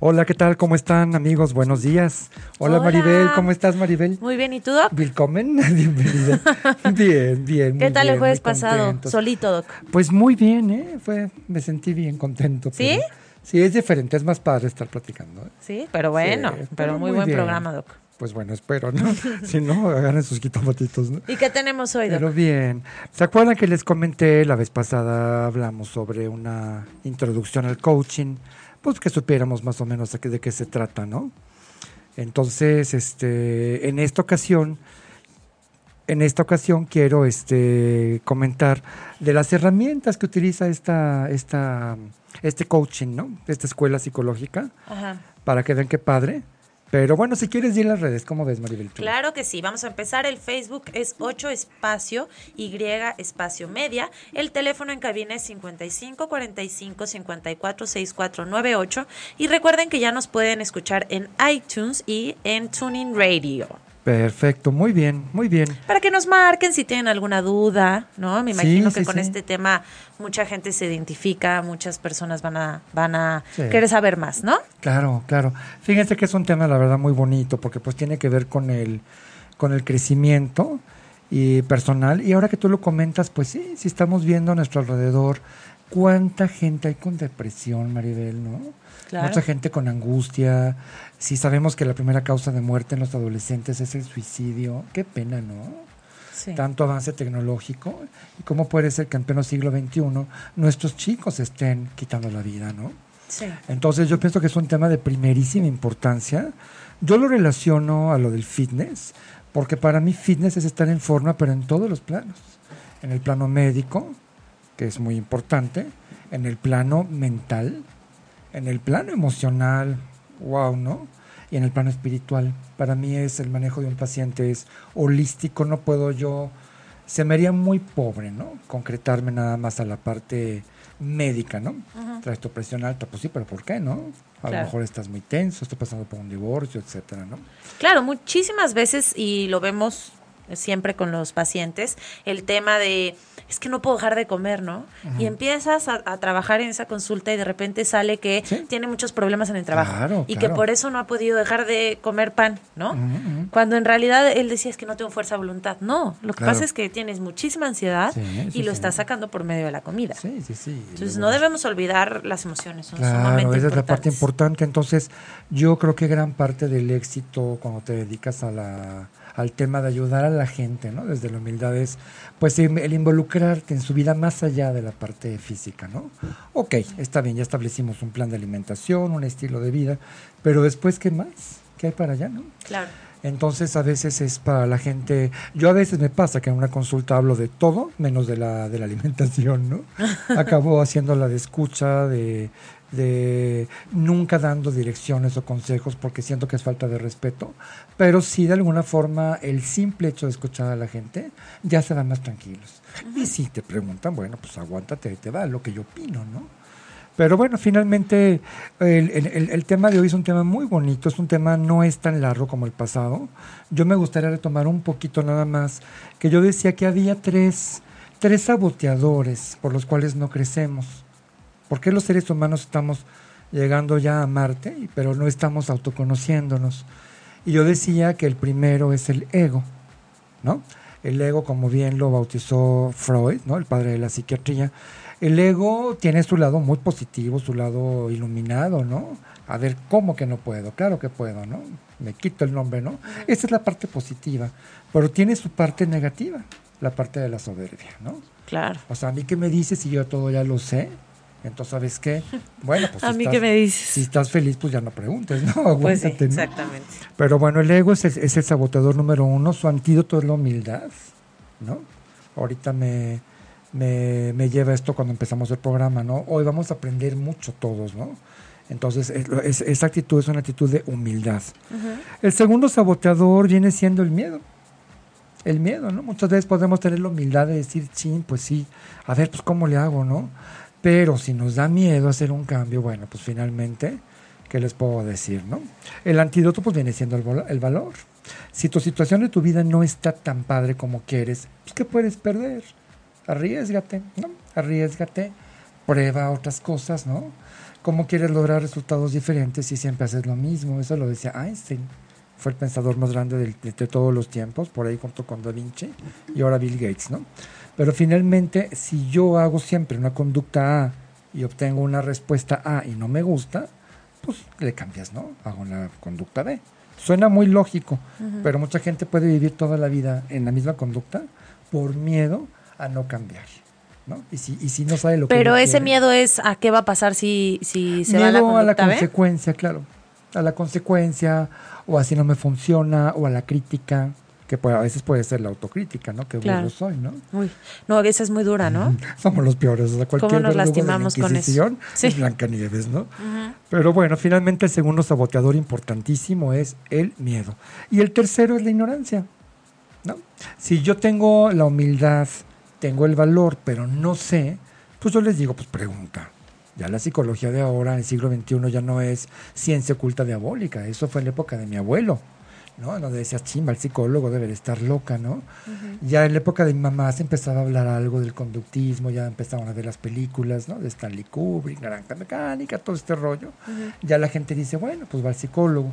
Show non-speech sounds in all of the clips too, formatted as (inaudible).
Hola, ¿qué tal? ¿Cómo están, amigos? Buenos días. Hola, Hola. Maribel, ¿cómo estás, Maribel? Muy bien, ¿y tú, Doc? Willkommen, (laughs) bienvenida. Bien, bien. ¿Qué tal el bien, jueves muy pasado? Solito, Doc. Pues muy bien, ¿eh? Fue, me sentí bien contento. ¿Sí? pero- sí, es diferente, es más padre estar platicando. ¿eh? Sí, pero bueno, Sí, pero, muy, buen bien. programa, Doc. Pues bueno, espero, ¿no? (laughs) si no, agarren sus jitomatitos, ¿no? ¿Y qué tenemos hoy, Doc? Pero bien. ¿Se acuerdan que les comenté la vez pasada? Hablamos sobre una introducción al coaching, pues que supiéramos más o menos de qué, se trata, ¿no? Entonces, este, en esta ocasión, en esta ocasión quiero este, comentar de las herramientas que utiliza esta, esta, este coaching, ¿no? Esta escuela psicológica, Ajá. para que vean qué padre. Pero bueno, si quieres a las redes, ¿cómo ves, Maribel? Claro que sí, vamos a empezar. El Facebook es 8 espacio Y espacio media. El teléfono en cabina es 55 45 54 64 98. Y recuerden que ya nos pueden escuchar en iTunes y en Tuning Radio. Perfecto, muy bien, muy bien. Para que nos marquen si tienen alguna duda, ¿no? Me imagino Sí, que sí, con sí. este tema mucha gente se identifica, muchas personas van a, van a querer saber más, ¿no? Claro, claro. Fíjense que es un tema, la verdad, muy bonito, porque pues tiene que ver con el, con el crecimiento y personal. Y ahora que tú lo comentas, pues sí, si estamos viendo a nuestro alrededor cuánta gente hay con depresión, Maribel, ¿no? Claro. Mucha gente con angustia. Si sabemos que la primera causa de muerte en los adolescentes es el suicidio, qué pena, ¿no? Sí. tanto avance tecnológico y cómo puede ser que en pleno siglo XXI nuestros chicos estén quitando la vida, ¿no? Sí. Entonces yo pienso que es un tema de primerísima importancia. Yo lo relaciono a lo del fitness, porque para mí fitness es estar en forma, pero en todos los planos. En el plano médico, que es muy importante, en el plano mental, en el plano emocional, wow, ¿no? Y en el plano espiritual. Para mí es el manejo de un paciente es holístico, no puedo yo, se me haría muy pobre, ¿no? Concretarme nada más a la parte médica, ¿no? Traes tu presión alta, pues sí, pero ¿por qué, no? A Claro. lo mejor estás muy tenso, estás pasando por un divorcio, etcétera, ¿no? Claro, muchísimas veces, y lo vemos siempre con los pacientes, el tema de, es que no puedo dejar de comer, ¿no? Y empiezas a, a trabajar en esa consulta y de repente sale que Sí. tiene muchos problemas en el trabajo Claro, y que por eso no ha podido dejar de comer pan, ¿no? Cuando en realidad él decía es que no tengo fuerza de voluntad. No, lo que Claro. pasa es que tienes muchísima ansiedad Sí, y lo sí. estás sacando por medio de la comida. Sí, sí, sí. Entonces no debemos olvidar las emociones, son sumamente esa es la parte importante. Entonces, yo creo que gran parte del éxito cuando te dedicas a la, al tema de ayudar a la gente, ¿no? Desde la humildad es, pues, el involucrarte en su vida más allá de la parte física, ¿no? Ok, está bien, ya establecimos un plan de alimentación, un estilo de vida, pero después, ¿qué más? ¿Qué hay para allá, no? Claro. Entonces a veces es para la gente, yo a veces me pasa que en una consulta hablo de todo menos de la, de la (laughs) alimentación, ¿no? Acabo haciendo la de escucha, de, de nunca dando direcciones o consejos porque siento que es falta de respeto, pero sí de alguna forma el simple hecho de escuchar a la gente ya se van más tranquilos. Y si te preguntan, bueno, pues aguántate, ahí te va lo que yo opino, ¿no? Pero bueno, finalmente el, el- el- el tema de hoy es un tema muy bonito, es un tema no es tan largo como el pasado. Yo me gustaría retomar un poquito nada más, que yo decía que había tres, tres saboteadores por los cuales no crecemos. ¿Por qué los seres humanos estamos llegando ya a Marte, pero no estamos autoconociéndonos? Y yo decía que el primero es el ego, ¿no? El ego, como bien lo bautizó Freud, ¿no? El padre de la psiquiatría. El ego tiene su lado muy positivo, su lado iluminado, ¿no? A ver, ¿cómo que no puedo? Claro que puedo, ¿no? Me quito el nombre, ¿no? Esa es la parte positiva, pero tiene su parte negativa, la parte de la soberbia, ¿no? Claro. O sea, a mí que me dices si yo todo ya lo sé, entonces, ¿sabes qué? Bueno, pues (laughs) A si mí estás- que me dices. Si estás feliz, pues ya no preguntes, ¿no? (laughs) Pues sí, ¿no? exactamente. Pero bueno, el ego es el, es el saboteador número uno, su antídoto es la humildad, ¿no? Ahorita me, me, me lleva esto cuando empezamos el programa, ¿no? Hoy vamos a aprender mucho todos, ¿no? Entonces, es- es- esa actitud es una actitud de humildad. El segundo saboteador viene siendo el miedo. El miedo, ¿no? Muchas veces podemos tener la humildad de decir, chin, pues sí, a ver, pues cómo le hago, ¿no? Pero si nos da miedo hacer un cambio, bueno, pues finalmente, ¿qué les puedo decir, no? El antídoto pues viene siendo el, el valor. Si tu situación de tu vida no está tan padre como quieres, pues ¿qué puedes perder? Arriesgate, ¿no? Arriesgate, prueba otras cosas, ¿no? ¿Cómo quieres lograr resultados diferentes si siempre haces lo mismo? Eso lo decía Einstein. Fue el pensador más grande de, de todos los tiempos, por ahí junto con Da Vinci y ahora Bill Gates, ¿no? Pero finalmente, si yo hago siempre una conducta A y obtengo una respuesta A y no me gusta, pues le cambias, ¿no? Hago la conducta B. Suena muy lógico, pero mucha gente puede vivir toda la vida en la misma conducta por miedo a no cambiar. ¿no? Y, si, y si no sabe lo pero que Pero ese quiere, miedo es a qué va a pasar si, si se miedo va la conducta a la B? consecuencia, claro. A la consecuencia, o así no me funciona, o a la crítica, que puede- a veces puede ser la autocrítica, ¿no? Que Claro. soy, ¿no? Uy, no, esa es muy dura, ¿no? (laughs) Somos los peores. O sea, cualquier ¿Cómo nos verdugo de la lastimamos con eso? Sí. es Blancanieves, ¿no? Pero bueno, finalmente el segundo saboteador importantísimo es el miedo. Y el tercero es la ignorancia, ¿no? Si yo tengo la humildad, tengo el valor, pero no sé, pues yo les digo, pues pregunta. Ya la psicología de ahora, en el siglo XXI, ya no es ciencia oculta diabólica. Eso fue en la época de mi abuelo. ¿No? Donde decías, chimba, el psicólogo debe de estar loca, ¿no? Ya en la época de mi mamá se empezaba a hablar algo del conductismo, ya empezaban a ver las películas, ¿no? De Stanley Kubrick, Naranja Mecánica, todo este rollo. Ya la gente dice, bueno, pues va al psicólogo.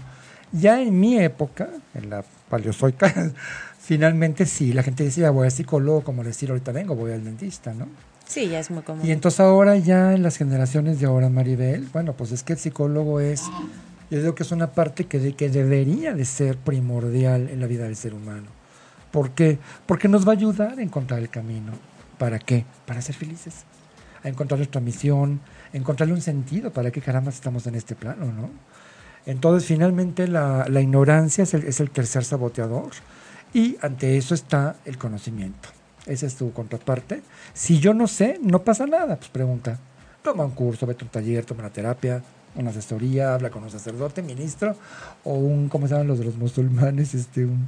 Ya en mi época, en la paleozoica, (laughs) finalmente sí, la gente decía, voy al psicólogo, como decir, ahorita vengo, voy al dentista, ¿no? Sí, ya es muy común. Y entonces ahora ya en las generaciones de ahora, Maribel, bueno, pues es que el psicólogo es, yo digo que es una parte que, que debería de ser primordial en la vida del ser humano. ¿Por qué? Porque nos va a ayudar a encontrar el camino. ¿Para qué? Para ser felices. A encontrar nuestra misión, a encontrarle un sentido para qué caramba estamos en este plano, ¿no? Entonces, finalmente, la, la ignorancia es el, es el tercer saboteador y ante eso está el conocimiento. Esa es tu contraparte. Si yo no sé, no pasa nada. Pues pregunta. Toma un curso, vete a un taller, toma una terapia, una asesoría, habla con un sacerdote, ministro, o un, ¿cómo se llaman los de los musulmanes? Este, un,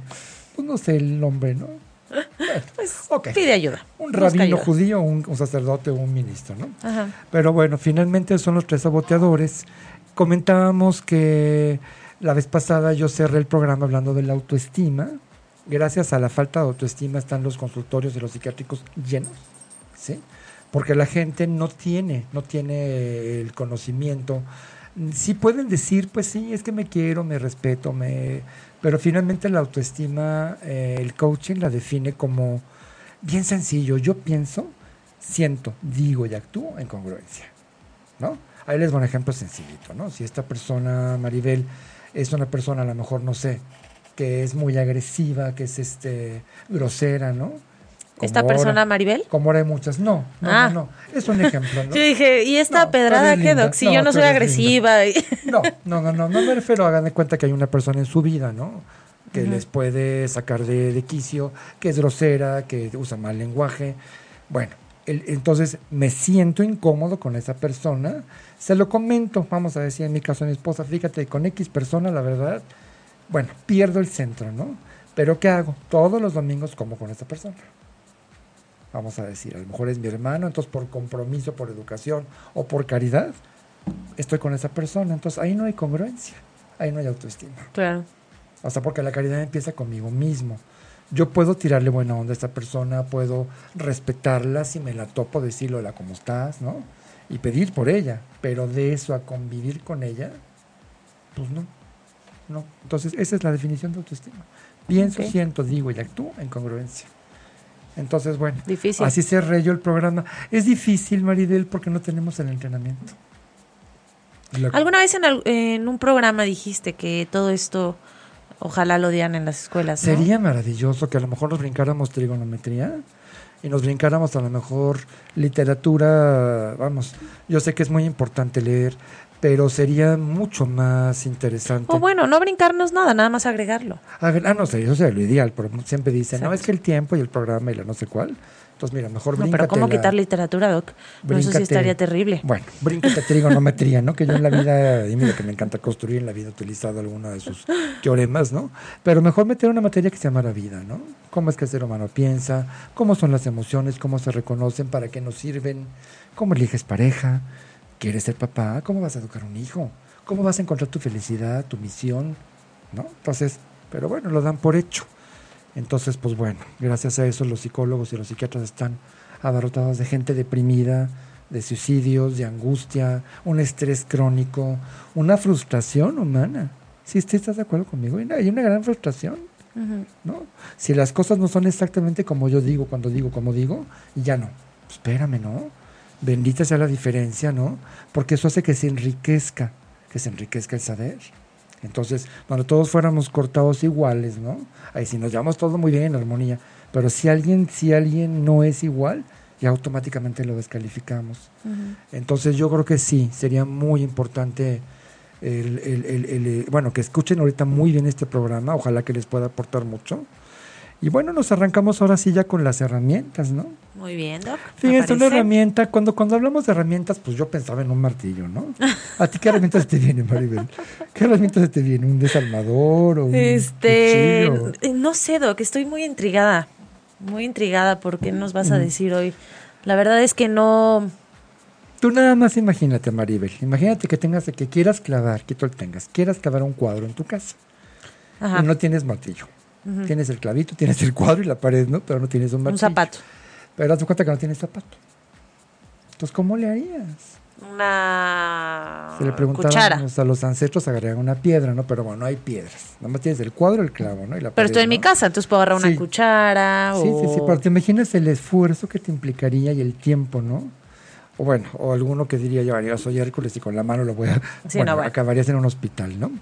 pues no sé el nombre, ¿no? Bueno, (laughs) Pues pide ayuda. Un rabino ayuda. judío, un, un sacerdote o un ministro, ¿no? Ajá. Pero bueno, finalmente son los tres saboteadores. Comentábamos que la vez pasada yo cerré el programa hablando de la autoestima. Gracias a la falta de autoestima están los consultorios de los psiquiátricos llenos, ¿sí? Porque la gente no tiene, no tiene el conocimiento. Sí pueden decir, pues sí, es que me quiero, me respeto, me... Pero finalmente la autoestima, eh, el coaching la define como bien sencillo. Yo pienso, siento, digo y actúo en congruencia. ¿no? Ahí les doy un ejemplo sencillito, ¿no? Si esta persona, Maribel, es una persona a lo mejor, no sé, que es muy agresiva, que es este grosera, ¿no? ¿Esta ahora- persona, Maribel? Como ahora hay muchas. No, no, Ah. no, no. Es un ejemplo, ¿no? (laughs) Yo dije, ¿y esta No, pedrada qué. Doc? Si yo no soy agresiva. y- (laughs) No, no, no, no, no me refiero, hagan de cuenta que hay una persona en su vida, ¿no? Que les puede sacar de, de quicio, que es grosera, que usa mal lenguaje. Bueno, el- entonces me siento incómodo con esa persona, se lo comento, vamos a decir en mi caso a mi esposa, fíjate, con X persona, la verdad, bueno, pierdo el centro, ¿no? Pero ¿qué hago? Todos los domingos como con esa persona. Vamos a decir, a lo mejor es mi hermano, entonces por compromiso, por educación o por caridad, estoy con esa persona. Entonces ahí no hay congruencia, ahí no hay autoestima. Claro. O sea, porque la caridad empieza conmigo mismo. Yo puedo tirarle buena onda a esta persona, puedo respetarla si me la topo, decirle hola, ¿cómo estás? ¿no? Y pedir por ella, pero de eso a convivir con ella, pues no. no. Entonces, esa es la definición de autoestima. Pienso, Ok. siento, digo y actúo en congruencia. Entonces, bueno, Difícil. así cerré yo el programa. Es difícil, Maribel, porque no tenemos el entrenamiento. Lo- ¿Alguna vez en, al- en un programa dijiste que todo esto ojalá lo dieran en las escuelas? ¿no? Sería maravilloso que a lo mejor nos brincáramos trigonometría y nos brincáramos a lo mejor literatura, vamos, yo sé que es muy importante leer, pero sería mucho más interesante. O bueno, no brincarnos nada, nada más agregarlo. Ah, no sé, eso sería lo ideal, pero siempre dicen, no, es que el tiempo y el programa y la no sé cuál. Entonces, mira, mejor No, pero ¿cómo la- quitar literatura, Doc? No, eso sí estaría terrible. Bueno, bríncate trigonometría, ¿no? Que yo en la vida, y mira que me encanta construir, en la vida he utilizado alguna de sus teoremas, ¿no? Pero mejor meter una materia que se llama la vida, ¿no? Cómo es que el ser humano piensa, cómo son las emociones, cómo se reconocen, para qué nos sirven, ¿Cómo eliges pareja? ¿Quieres ser papá? ¿Cómo vas a educar a un hijo? ¿Cómo vas a encontrar tu felicidad, tu misión? ¿No? Entonces, pero bueno, lo dan por hecho. Entonces, pues bueno, gracias a eso los psicólogos y los psiquiatras están abarrotados de gente deprimida, de suicidios, de angustia, un estrés crónico, una frustración humana. Si ¿Sí, estás de acuerdo conmigo, hay una gran frustración. ¿no? Si las cosas no son exactamente como yo digo, cuando digo, como digo, ya no. Espérame, ¿no? Bendita sea la diferencia, ¿no? Porque eso hace que se enriquezca, que se enriquezca el saber. Entonces, cuando todos fuéramos cortados iguales, ¿no? Ahí si nos llevamos todo muy bien en armonía. Pero si alguien, si alguien no es igual, ya automáticamente lo descalificamos. Entonces yo creo que sí, sería muy importante el, el, el, bueno, que escuchen ahorita muy bien este programa, ojalá que les pueda aportar mucho. Y bueno, nos arrancamos ahora sí ya con las herramientas, ¿no? Muy bien, Doc. Fíjense, una herramienta, cuando, cuando hablamos de herramientas, pues yo pensaba en un martillo, ¿no? ¿A ti qué herramientas te viene, Maribel? ¿Qué herramientas te viene? ¿Un desalmador o un Este, no sé, Doc, estoy muy intrigada, muy intrigada por qué nos vas a decir hoy. La verdad es que no... Tú nada más imagínate, Maribel, imagínate que tengas, que quieras clavar, que tú tengas, quieras clavar un cuadro en tu casa Ajá. y no tienes martillo Tienes el clavito, tienes el cuadro y la pared, ¿no? Pero no tienes un martillo. Un zapato. Pero haz cuenta que no tienes zapato. Entonces, ¿cómo le harías? Una Se le preguntaban a los ancestros, agarrarían una piedra, ¿no? Pero bueno, no hay piedras. Nada más tienes el cuadro, el clavo, ¿no? Y la pero estoy en mi casa, entonces puedo agarrar una cuchara. Sí, sí, sí. Pero te imaginas el esfuerzo que te implicaría y el tiempo, ¿no? O bueno, o alguno que diría, yo soy Hércules y con la mano lo voy a... bueno, acabarías en un hospital, ¿no?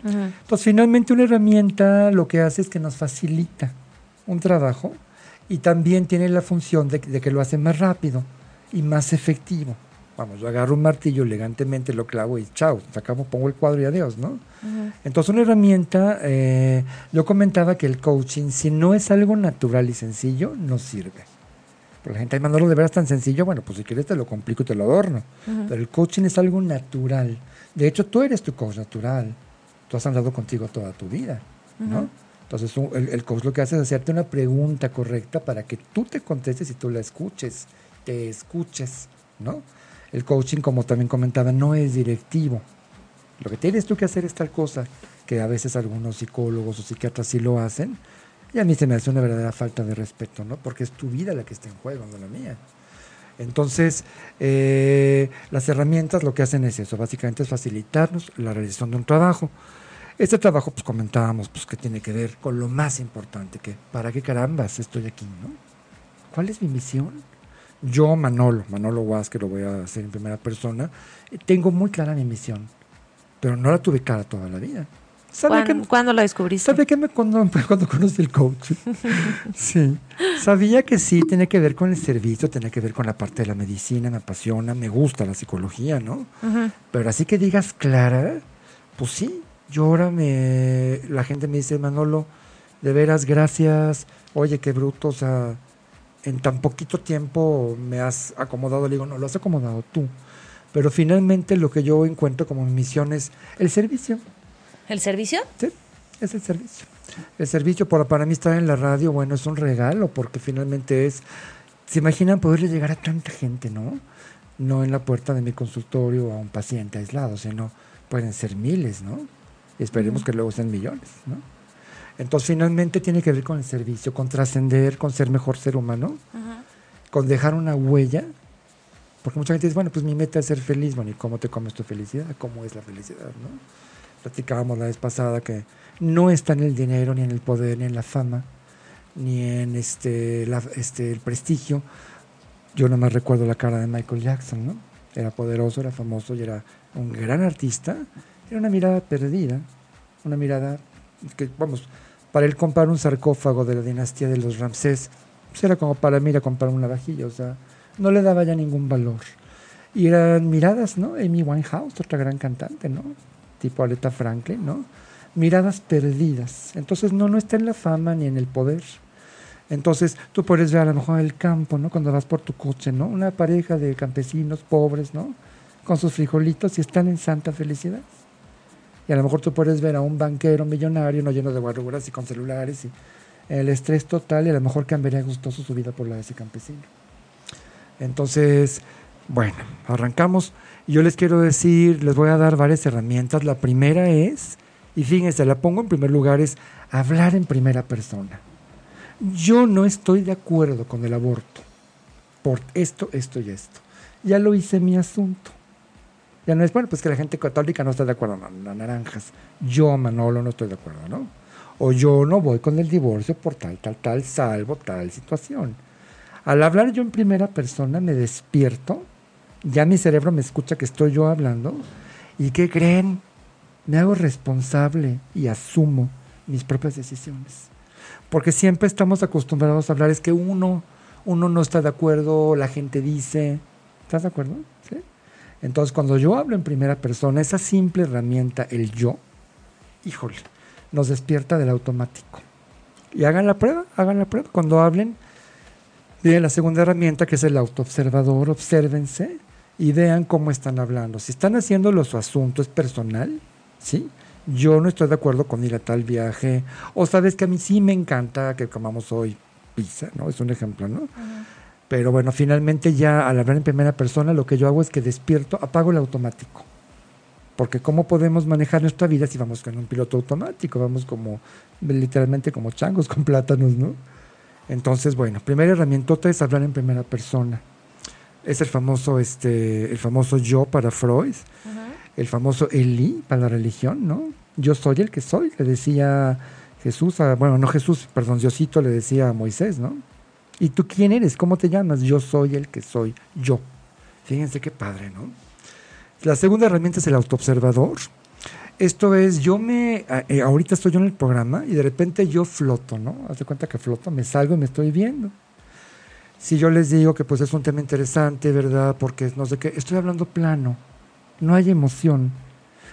Pues finalmente una herramienta lo que hace es que nos facilita un trabajo y también tiene la función de, que lo hace más rápido y más efectivo. Vamos, yo agarro un martillo elegantemente, lo clavo y chao, sacamos, pongo el cuadro y adiós, ¿no? Entonces una herramienta, eh, yo comentaba que el coaching, si no es algo natural y sencillo, no sirve la gente, ay, lo de veras tan sencillo. Bueno, pues si quieres te lo complico y te lo adorno. Pero el coaching es algo natural. De hecho, tú eres tu coach natural. Tú has andado contigo toda tu vida, ¿no? Entonces, el, coach lo que hace es hacerte una pregunta correcta para que tú te contestes y tú la escuches, te escuches, ¿no? El coaching, como también comentaba, no es directivo. Lo que tienes tú que hacer es tal cosa, que a veces algunos psicólogos o psiquiatras sí lo hacen, y a mí se me hace una verdadera falta de respeto, ¿no? Porque es tu vida la que está en juego, no la mía. Entonces, eh, las herramientas lo que hacen es eso, básicamente es facilitarnos la realización de un trabajo. Este trabajo, pues comentábamos, pues que tiene que ver con lo más importante, que para qué carambas estoy aquí, ¿no? ¿Cuál es mi misión? Yo, Manolo, Manolo Guas, que lo voy a hacer en primera persona, tengo muy clara mi misión, pero no la tuve clara toda la vida. ¿Cuándo, la descubriste? Sabía que me, cuando, (laughs) cuando conocí el coach. sí. Sabía que sí, tiene que ver con el servicio, tiene que ver con la parte de la medicina, me apasiona, me gusta la psicología, ¿no? Pero así que digas clara, pues sí. Yo ahora me. La gente me dice, Manolo, de veras, gracias. Oye, qué bruto, o sea, en tan poquito tiempo me has acomodado. Le digo, no, lo has acomodado tú. Pero finalmente lo que yo encuentro como misión es el servicio. ¿El servicio? Sí, es el servicio. El servicio para, para mí estar en la radio, bueno, es un regalo porque finalmente es, se imaginan poderle llegar a tanta gente, ¿no? No en la puerta de mi consultorio a un paciente aislado, sino pueden ser miles, ¿no? Y esperemos que luego sean millones, ¿no? Entonces finalmente tiene que ver con el servicio, con trascender, con ser mejor ser humano, con dejar una huella, porque mucha gente dice, bueno, pues mi meta es ser feliz, bueno, ¿y cómo te comes tu felicidad? ¿Cómo es la felicidad, no? Platicábamos la vez pasada que no está en el dinero, ni en el poder, ni en la fama, ni en este, este el prestigio. Yo nada más recuerdo la cara de Michael Jackson, ¿no? Era poderoso, era famoso y era un gran artista. Era una mirada perdida, una mirada que, vamos, para él comprar un sarcófago de la dinastía de los Ramsés, pues era como para mí ir a comprar una vajilla, o sea, no le daba ya ningún valor. Y eran miradas, ¿no? Amy Winehouse, otra gran cantante, ¿no? Tipo Aretha Franklin, ¿no? Miradas perdidas. Entonces no, no está en la fama ni en el poder. Entonces tú puedes ver a lo mejor el campo, ¿no? Cuando vas por tu coche, ¿no? Una pareja de campesinos pobres, ¿no? Con sus frijolitos y están en santa felicidad. Y a lo mejor tú puedes ver a un banquero millonario, no lleno de guarruras y con celulares y el estrés total y a lo mejor cambiaría gustoso su vida por la de ese campesino. Entonces, Bueno, arrancamos. Yo les quiero decir, les voy a dar varias herramientas. La primera es, y fíjense, la pongo en primer lugar, es hablar en primera persona. Yo no estoy de acuerdo con el aborto por esto, esto y esto. Ya lo hice mi asunto. Ya no es, bueno, pues que la gente católica no está de acuerdo, no, las naranjas. Yo, Manolo, no estoy de acuerdo, ¿no? O yo no voy con el divorcio por tal, tal, tal, salvo tal situación. Al hablar yo en primera persona me despierto, ya mi cerebro me escucha que estoy yo hablando, y ¿qué creen? Me hago responsable y asumo mis propias decisiones. Porque siempre estamos acostumbrados a hablar, es que uno, uno no está de acuerdo, la gente dice, ¿estás de acuerdo? Entonces, cuando yo hablo en primera persona, esa simple herramienta, el yo, híjole, nos despierta del automático. Y hagan la prueba, hagan la prueba. Cuando hablen, Bien, la segunda herramienta que es el autoobservador, obsérvense y vean cómo están hablando. Si están haciéndolo su asunto es personal, ¿sí? Yo no estoy de acuerdo con ir a tal viaje. O sabes que a mí sí me encanta que comamos hoy pizza, ¿no? Es un ejemplo, ¿no? Pero bueno, finalmente ya al hablar en primera persona lo que yo hago es que despierto, apago el automático. Porque ¿cómo podemos manejar nuestra vida si vamos con un piloto automático? Vamos como, literalmente como changos (laughs) con plátanos, ¿no? Entonces, bueno, primera herramienta es hablar en primera persona. Es el famoso, este, el famoso yo para Freud, el famoso Eli para la religión, ¿no? Yo soy el que soy, le decía Jesús, bueno, no Jesús, perdón, Diosito le decía a Moisés, ¿no? ¿Y tú quién eres? ¿Cómo te llamas? Yo soy el que soy, yo. Fíjense qué padre, ¿no? La segunda herramienta es el autoobservador. Esto es, yo me, eh, ahorita estoy yo en el programa y de repente yo floto, ¿no? Haz de cuenta que floto, me salgo y me estoy viendo. Si yo les digo que pues es un tema interesante, ¿verdad? Porque no sé qué, estoy hablando plano, no hay emoción.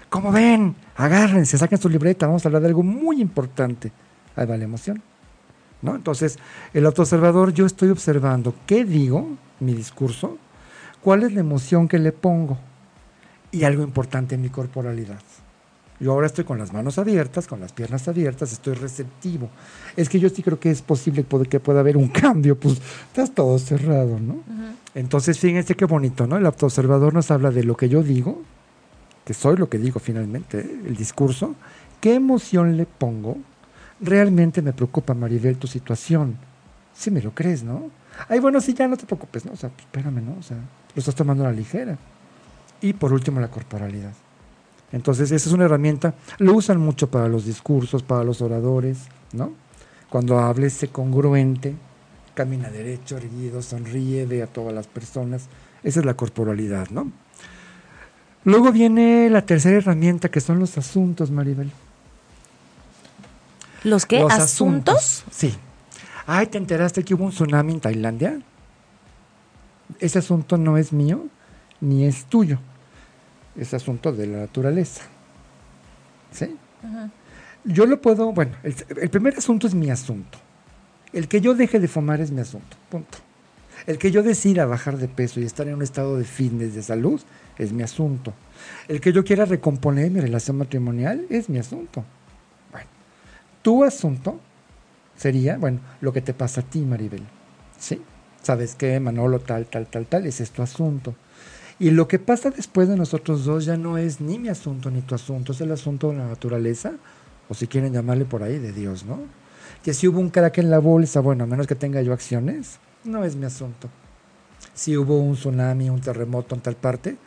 Como ven, agárrense, saquen su libreta, vamos a hablar de algo muy importante. Ahí va la emoción, ¿no? Entonces, el autoobservador, yo estoy observando qué digo, mi discurso, cuál es la emoción que le pongo y algo importante en mi corporalidad. Yo ahora estoy con las manos abiertas, con las piernas abiertas, estoy receptivo. Es que yo sí creo que es posible que pueda haber un (laughs) cambio, pues estás todo cerrado, ¿no? Entonces, fíjense qué bonito, ¿no? El autoobservador nos habla de lo que yo digo, que soy lo que digo finalmente, ¿eh? el discurso, qué emoción le pongo. Realmente me preocupa, Maribel, tu situación. Si me lo crees, ¿no? Ay, bueno, sí, ya no te preocupes, ¿no? O sea, pues, espérame, ¿no? O sea, lo estás tomando a la ligera. Y por último, la corporalidad. Entonces, esa es una herramienta, lo usan mucho para los discursos, para los oradores, ¿no? Cuando hables, sé congruente, camina derecho, erguido, sonríe, ve a todas las personas. Esa es la corporalidad, ¿no? Luego viene la tercera herramienta, que son los asuntos, Maribel. ¿Los qué? ¿Asuntos? Sí. Ay, ¿te enteraste que hubo un tsunami en Tailandia? Ese asunto no es mío ni es tuyo es asunto de la naturaleza. ¿Sí? Yo lo puedo, bueno, el, primer asunto es mi asunto. El que yo deje de fumar es mi asunto, punto. El que yo decida bajar de peso y estar en un estado de fitness, de salud, es mi asunto. El que yo quiera recomponer mi relación matrimonial es mi asunto. Bueno, tu asunto sería, bueno, lo que te pasa a ti, Maribel. ¿Sí? ¿Sabes qué? Manolo, tal, tal, tal, tal, ese es tu asunto. Y lo que pasa después de nosotros dos ya no es ni mi asunto ni tu asunto, es el asunto de la naturaleza, o si quieren llamarle por ahí, de Dios, ¿no? Que si hubo un crack en la bolsa, bueno, a menos que tenga yo acciones, no es mi asunto. Si hubo un tsunami, un terremoto en tal parte,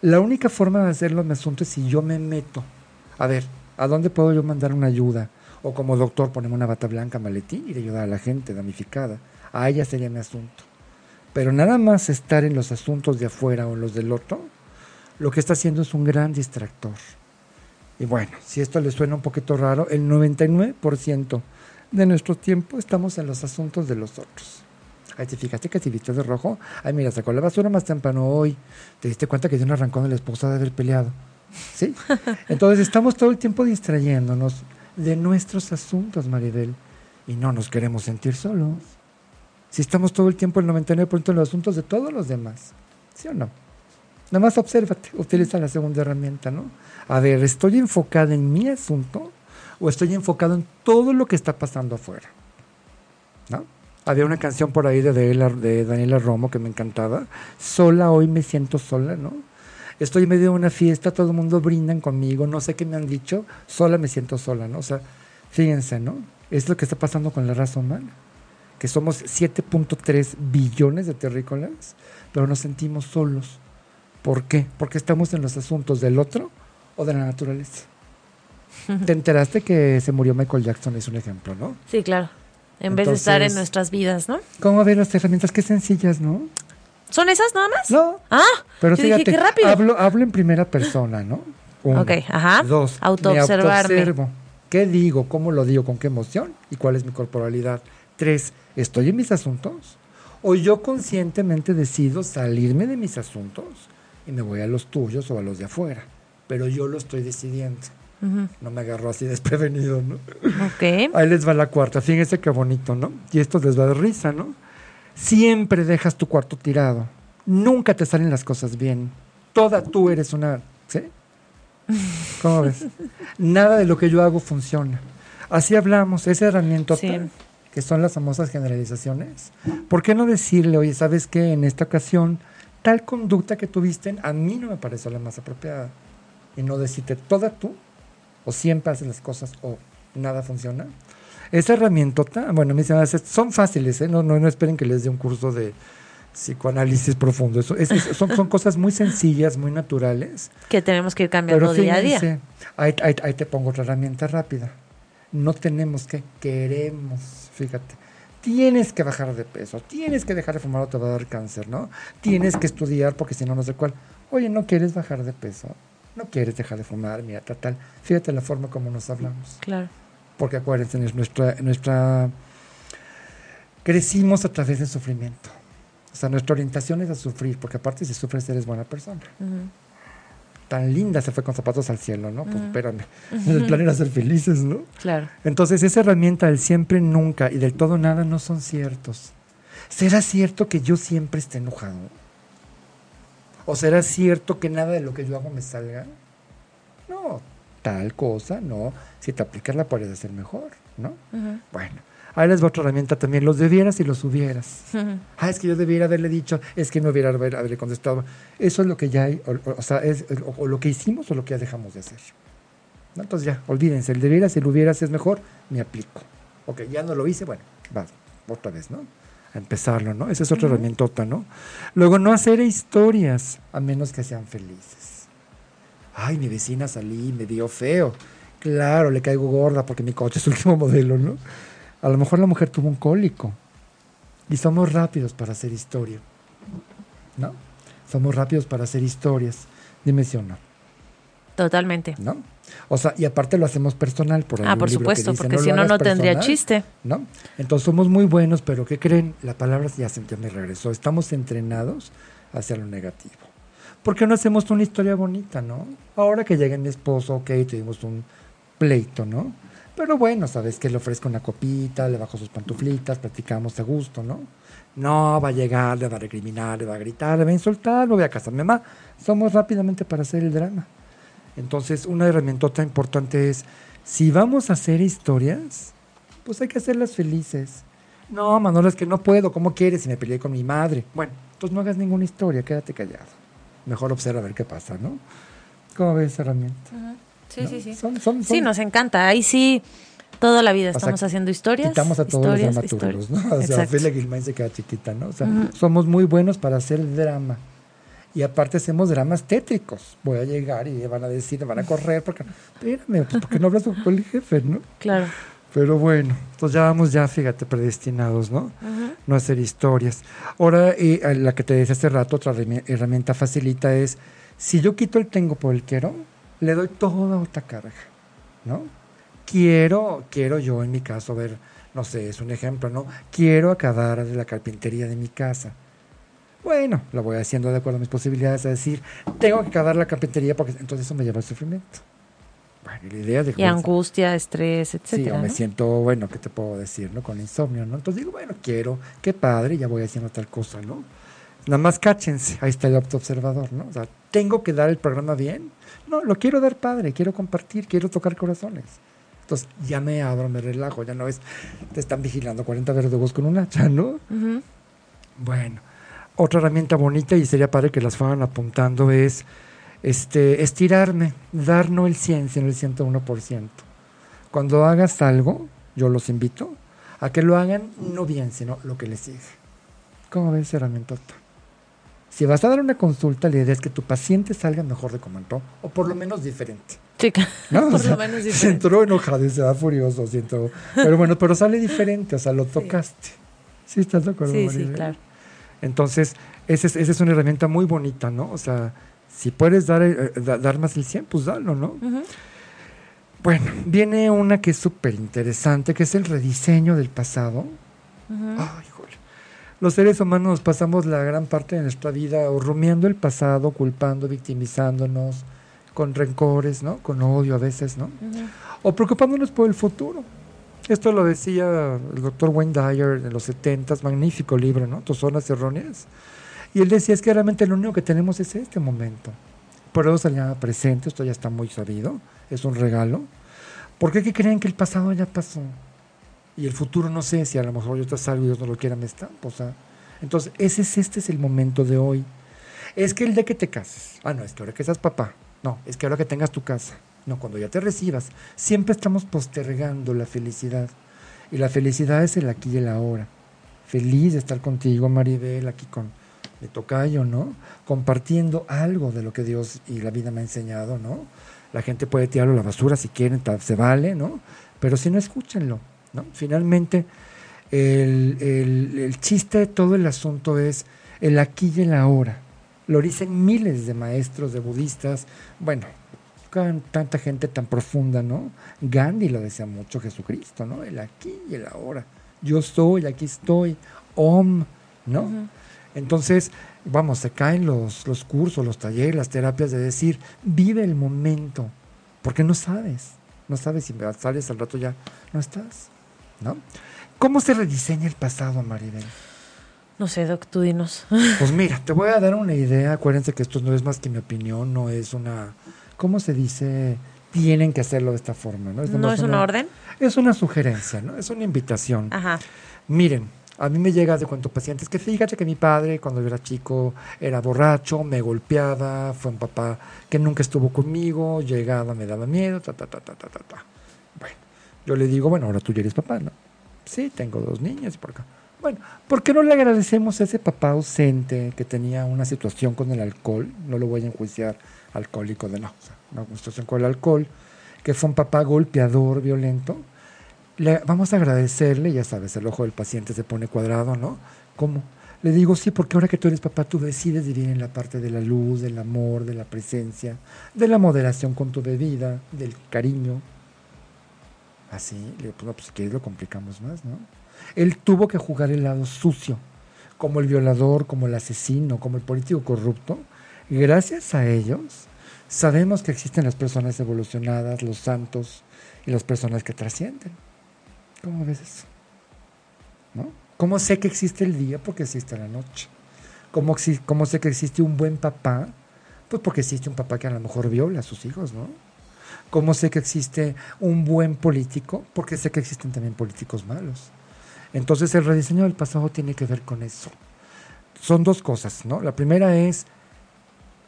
la única forma de hacerlo mi asunto es si yo me meto. A ver, ¿a dónde puedo yo mandar una ayuda? O como doctor ponerme una bata blanca, maletín y ayudar a la gente damnificada. A ella sería mi asunto. Pero nada más estar en los asuntos de afuera o en los del otro, lo que está haciendo es un gran distractor. Y bueno, si esto le suena un poquito raro, el 99% de nuestro tiempo estamos en los asuntos de los otros. Ay, te fijaste que te viste de rojo. Ay, mira, sacó la basura más temprano hoy. Te diste cuenta que dio un arrancón de la esposa de haber peleado. ¿Sí? (laughs) Entonces estamos todo el tiempo distrayéndonos de nuestros asuntos, Maribel. Y no nos queremos sentir solos. Si estamos todo el tiempo el 99% en los asuntos de todos los demás. ¿Sí o no? Nada más obsérvate, utiliza la segunda herramienta, ¿no? A ver, ¿estoy enfocada en mi asunto o estoy enfocado en todo lo que está pasando afuera? ¿No? Había una canción por ahí de Daniela, de Daniela Romo que me encantaba. Sola, hoy me siento sola, ¿no? Estoy en medio de una fiesta, todo el mundo brindan conmigo, no sé qué me han dicho, sola me siento sola, ¿no? O sea, fíjense, ¿no? Es lo que está pasando con la raza humana, que somos 7.3 billones de terrícolas, pero nos sentimos solos. ¿Por qué? Porque estamos en los asuntos del otro o de la naturaleza. (laughs) Te enteraste que se murió Michael Jackson, es un ejemplo, ¿no? Sí, claro. En vez de estar en nuestras vidas, ¿no? ¿Cómo ven las herramientas? Qué sencillas, ¿no? ¿Son esas nada más? No. Ah, Pero yo fíjate, dije, qué rápido. Hablo, hablo en primera persona, ¿no? Uno. Ok, ajá. Dos, Autoobservarme. me autoobservo. ¿Qué digo? ¿Cómo lo digo? ¿Con qué emoción? ¿Y cuál es mi corporalidad? Tres, ¿estoy en mis asuntos? ¿O yo conscientemente decido salirme de mis asuntos y me voy a los tuyos o a los de afuera? Pero yo lo estoy decidiendo. No me agarro así (laughs) desprevenido, ¿no? Ok. Ahí les va la cuarta. Fíjense qué bonito, ¿no? Y esto les va dar risa, ¿no? Siempre dejas tu cuarto tirado. Nunca te salen las cosas bien. Toda tú eres una... ¿Sí? ¿Cómo ves? (laughs) Nada de lo que yo hago funciona. Así hablamos. Esa herramienta Sí. Que son las famosas generalizaciones. ¿Por qué no decirle, oye, sabes que en esta ocasión tal conducta que tuviste a mí no me pareció la más apropiada? Y no decirte toda tú, o siempre haces las cosas, o nada funciona. Esa herramientota, bueno, me dicen, son fáciles, ¿eh? no, no, no esperen que les dé un curso de psicoanálisis profundo. Eso, es- es- son, son cosas muy sencillas, muy naturales. Que tenemos que ir cambiando día a día. ahí- ahí te pongo otra herramienta rápida. No tenemos que, queremos, fíjate. Tienes que bajar de peso, tienes que dejar de fumar o te va a dar cáncer, ¿no? Tienes que estudiar porque si no, no sé cuál. Oye, ¿no quieres bajar de peso? ¿No quieres dejar de fumar? Mira, tal, tal. Fíjate la forma como nos hablamos. Claro. Porque acuérdense, es nuestra, nuestra... Crecimos a través del sufrimiento. O sea, nuestra orientación es a sufrir, porque aparte si sufres eres buena persona Ujú. Tan linda se fue con zapatos al cielo, ¿no? Pues espérame. El plan era ser felices, ¿no? Claro. Entonces, esa herramienta del siempre, nunca y del todo nada no son ciertos. ¿Será cierto que yo siempre esté enojado? ¿O será cierto que nada de lo que yo hago me salga? No, tal cosa, no. Si te aplicas la puedes hacer mejor, ¿no? Bueno, ahí les va otra herramienta también, los debieras y los hubieras. Ah, es que yo debiera haberle dicho, es que no hubiera haber- haberle contestado. Eso es lo que ya hay, o, o- o sea, es o, lo que hicimos o lo que ya dejamos de hacer. ¿No? Entonces ya, olvídense, el debieras y el hubieras es mejor, me aplico. Ok, ya no lo hice, bueno, va, otra vez, ¿no? A empezarlo, ¿no? Esa es otra herramientota, ¿no? Luego, no hacer historias, a menos que sean felices. Ay, mi vecina salí, me vio feo. Claro, le caigo gorda porque mi coche es (laughs) último modelo, ¿no? A lo mejor la mujer tuvo un cólico. Y somos rápidos para hacer historia. ¿No? Somos rápidos para hacer historias. Dime si o no. Totalmente. ¿No? O sea, y aparte lo hacemos personal. Por Ah, por supuesto, dice, porque si no, no tendría personal", chiste. ¿No? Entonces somos muy buenos, pero ¿qué creen? La palabra ya se ya me regresó. Estamos entrenados hacia lo negativo. ¿Por qué no hacemos una historia bonita, no? Ahora que llega mi esposo, ok, tuvimos un pleito, ¿no? Pero bueno, sabes que le ofrezco una copita, le bajo sus pantuflitas, platicamos a gusto, ¿no? No, va a llegar, le va a recriminar, le va a gritar, le va a insultar, me voy a casa. Mamá, somos rápidamente para hacer el drama. Entonces, una herramientota importante es, si vamos a hacer historias, pues hay que hacerlas felices. No, Manolo, es que no puedo, ¿cómo quieres? Si me peleé con mi madre. Bueno, entonces no hagas ninguna historia, quédate callado. Mejor observa a ver qué pasa, ¿no? ¿Cómo ves esa herramienta? Sí, ¿No? sí, sí. Son- son- Sí, nos encanta. Ahí sí, toda la vida sea, estamos haciendo historias. Quitamos a todos los dramaturgos. ¿no? (laughs) O sea. Ophelia Guilmain se queda chiquita, ¿no? O sea, somos muy buenos para hacer drama. Y aparte hacemos dramas tétricos. Voy a llegar y van a decir, van a correr, porque, espérame, pues, porque no hablas con el jefe, ¿no? Claro. Pero bueno, entonces ya vamos ya, fíjate, predestinados, ¿no? No hacer historias. Ahora, eh, la que te decía hace rato, otra herrami- herramienta facilita es, si yo quito el tengo por el quiero, le doy toda otra carga, ¿no? Quiero, quiero yo en mi caso ver, no sé, es un ejemplo, ¿no? Quiero acabar de la carpintería de mi casa. Bueno, lo voy haciendo de acuerdo a mis posibilidades, es decir, tengo que acabar la carpintería porque entonces eso me lleva al sufrimiento. Bueno, y la idea de Y angustia, estrés, Sí, etcétera. o me ¿no? siento, bueno, ¿qué te puedo decir, no? Con insomnio, ¿no? Entonces digo, bueno, quiero, qué padre, ya voy haciendo tal cosa, ¿no? Nada más cáchense, ahí está el observador, ¿no? O sea, ¿tengo que dar el programa bien? No, lo quiero dar padre, quiero compartir, quiero tocar corazones. Entonces ya me abro, me relajo, ya no es, te están vigilando 40 verdugos con un hacha, ¿no? Bueno, otra herramienta bonita y sería padre que las fueran apuntando es este, estirarme, dar no el 100, sino el 101%. Cuando hagas algo, yo los invito a que lo hagan no bien, sino lo que les sigue. ¿Cómo ves, herramienta? Si vas a dar una consulta, la idea es que tu paciente salga mejor de como entró, o por lo menos diferente. Chica, (laughs) ¿no? (laughs) por O sea, lo menos Se diferente. entró enojado y se va furioso, siento. Pero bueno, pero sale diferente, o sea, lo tocaste. ¿Sí estás de acuerdo, Sí, sí, claro. Entonces, esa es, esa es una herramienta muy bonita, ¿no? O sea, si puedes dar, eh, da- dar más el 100, pues dalo, ¿no? Bueno, viene una que es súper interesante, que es el rediseño del pasado. Ujú. Ay. Los seres humanos nos pasamos la gran parte de nuestra vida o rumiando el pasado, culpando, victimizándonos, con rencores, ¿no? Con odio a veces, ¿no? O preocupándonos por el futuro. Esto lo decía el doctor Wayne Dyer en los 70 magnífico libro, ¿no? Tus zonas erróneas. Y él decía, es que realmente lo único que tenemos es este momento. Por eso se le llama presente, esto ya está muy sabido, es un regalo. ¿Por qué que creen que el pasado ya pasó? Y el futuro no sé si a lo mejor yo te salgo y Dios no lo quiera me estampo, o sea. Entonces, ese es, este es el momento de hoy. Es que el de que te cases. Ah, no, es que ahora que seas papá. No, es que ahora que tengas tu casa. No, cuando ya te recibas. Siempre estamos postergando la felicidad. Y la felicidad es el aquí y el ahora. Feliz de estar contigo, Maribel, aquí con mi tocayo, ¿no? Compartiendo algo de lo que Dios y la vida me ha enseñado, ¿no? La gente puede tirarlo a la basura si quieren, se vale, ¿no? Pero si no, escúchenlo, ¿no? Finalmente, el, el- el chiste de todo el asunto es el aquí y el ahora. Lo dicen miles de maestros, de budistas, bueno, con tanta gente tan profunda, ¿no? Gandhi lo decía mucho, Jesucristo, ¿no? El aquí y el ahora. Yo soy, aquí estoy, Om, ¿no? Entonces, vamos, se caen los, los cursos, los talleres, las terapias de decir, vive el momento, porque no sabes, no sabes si sales al rato ya, no estás, ¿no? ¿Cómo se rediseña el pasado, Maribel? No sé, Doc, tú dinos. Pues mira, te voy a dar una idea, acuérdense que esto no es más que mi opinión, no es una, ¿cómo se dice? Tienen que hacerlo de esta forma, ¿no? ¿No nomás es una orden? Es una sugerencia, ¿no? Es una invitación. Ajá. Miren, a mí me llega de cuento pacientes que fíjate que mi padre cuando yo era chico era borracho, me golpeaba, fue un papá que nunca estuvo conmigo, llegaba, me daba miedo, ta, ta, ta, ta, ta, ta, ta. Yo le digo, bueno, ahora tú ya eres papá, ¿no? Sí, tengo dos niñas por acá. Bueno, ¿por qué no le agradecemos a ese papá ausente que tenía una situación con el alcohol? No lo voy a enjuiciar alcohólico de no, o sea, una situación con el alcohol, que fue un papá golpeador, violento. Le, vamos a agradecerle, ya sabes, el ojo del paciente se pone cuadrado, ¿no? ¿Cómo? Le digo, sí, porque ahora que tú eres papá, tú decides vivir en la parte de la luz, del amor, de la presencia, de la moderación con tu bebida, del cariño. Así, le pues, no, pues si quieres lo complicamos más, ¿no? Él tuvo que jugar el lado sucio, como el violador, como el asesino, como el político corrupto. Gracias a ellos, sabemos que existen las personas evolucionadas, los santos y las personas que trascienden. ¿Cómo ves eso? ¿No? ¿Cómo sé que existe el día? Porque existe la noche. ¿Cómo, cómo sé que existe un buen papá? Pues porque existe un papá que a lo mejor viola a sus hijos, ¿no? ¿Cómo sé que existe un buen político? Porque sé que existen también políticos malos. Entonces el rediseño del pasado tiene que ver con eso. Son dos cosas, ¿no? La primera es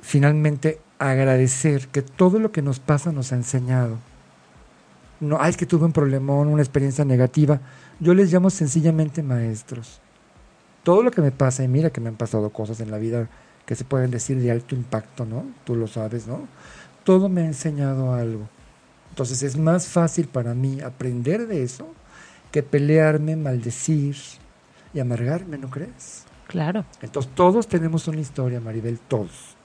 finalmente agradecer que todo lo que nos pasa nos ha enseñado. No, ah, es que tuve un problemón, una experiencia negativa. Yo les llamo sencillamente maestros. Todo lo que me pasa, y mira que me han pasado cosas en la vida que se pueden decir de alto impacto, ¿no? Tú lo sabes, ¿no? Todo me ha enseñado algo. Entonces es más fácil para mí aprender de eso que pelearme, maldecir y amargarme, ¿no crees? Claro. Entonces todos tenemos una historia, Maribel, todos.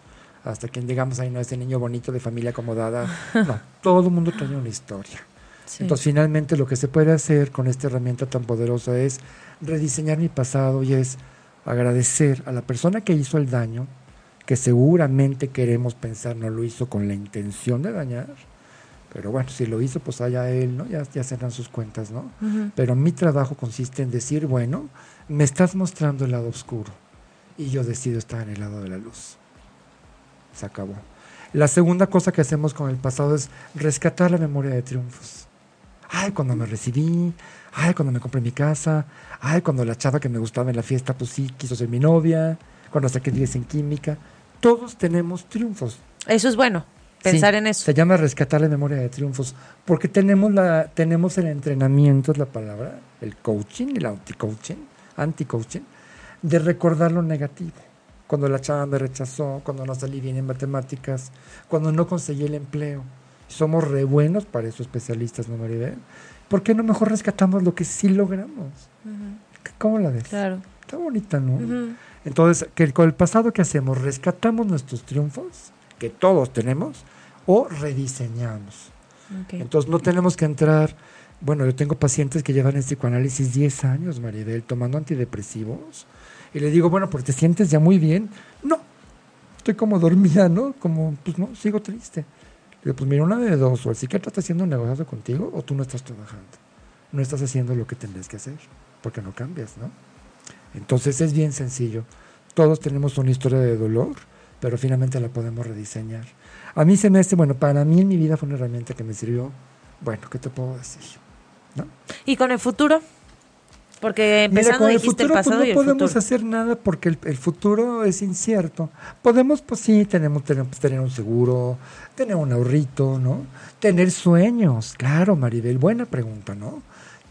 Hasta que digamos, ahí no, ese niño bonito de familia acomodada. (laughs) No, todo el mundo tiene una historia. Sí. Entonces finalmente lo que se puede hacer con esta herramienta tan poderosa es rediseñar mi pasado y es agradecer a la persona que hizo el daño, que seguramente queremos pensar no lo hizo con la intención de dañar, pero bueno, si lo hizo, pues allá él, ¿no? Ya, ya serán sus cuentas, ¿no? Ujú. Pero mi trabajo consiste en decir, bueno, me estás mostrando el lado oscuro y yo decido estar en el lado de la luz. Se acabó. La segunda cosa que hacemos con el pasado es rescatar la memoria de triunfos. Ay, cuando me recibí, ay, cuando me compré mi casa, ay, cuando la chava que me gustaba en la fiesta, pues sí, quiso ser mi novia, cuando saqué 10 en química. Todos tenemos triunfos. Eso es bueno, pensar Sí, en eso. Se llama rescatar la memoria de triunfos, porque tenemos, la, tenemos el entrenamiento, es la palabra, el coaching, el anti-coaching, anti-coaching, de recordar lo negativo. Cuando la chava me rechazó, cuando no salí bien en matemáticas, cuando no conseguí el empleo. Somos re buenos para eso, especialistas, ¿no, Maribel? ¿Por qué no mejor rescatamos lo que sí logramos? ¿Cómo la ves? Claro. Está bonita, ¿no? Ujú. Entonces, que con el pasado que hacemos, rescatamos nuestros triunfos, que todos tenemos, o rediseñamos. Ok. Entonces, no tenemos que entrar. Bueno, yo tengo pacientes que llevan en psicoanálisis 10 años, Maribel, tomando antidepresivos. Y le digo, bueno, porque te sientes ya muy bien. No, estoy como dormida, ¿no? Como, pues no, sigo triste. Le digo, pues mira, una de dos, o el psiquiatra está haciendo un negocio contigo, o tú no estás trabajando. No estás haciendo lo que tendrías que hacer, porque no cambias, ¿no? Entonces es bien sencillo. Todos tenemos una historia de dolor, pero finalmente la podemos rediseñar. A mí se me hace, bueno, para mí en mi vida fue una herramienta que me sirvió. Bueno, ¿qué te puedo decir? ¿No? ¿Y con el futuro? Porque Mira, empezando con el dijiste futuro el pasado pues, y no el podemos futuro. hacer nada porque el, el futuro es incierto. Podemos, pues sí, tenemos, tenemos tener un seguro, tener un ahorrito, ¿no? Tener sueños, claro, Maribel, buena pregunta, ¿no?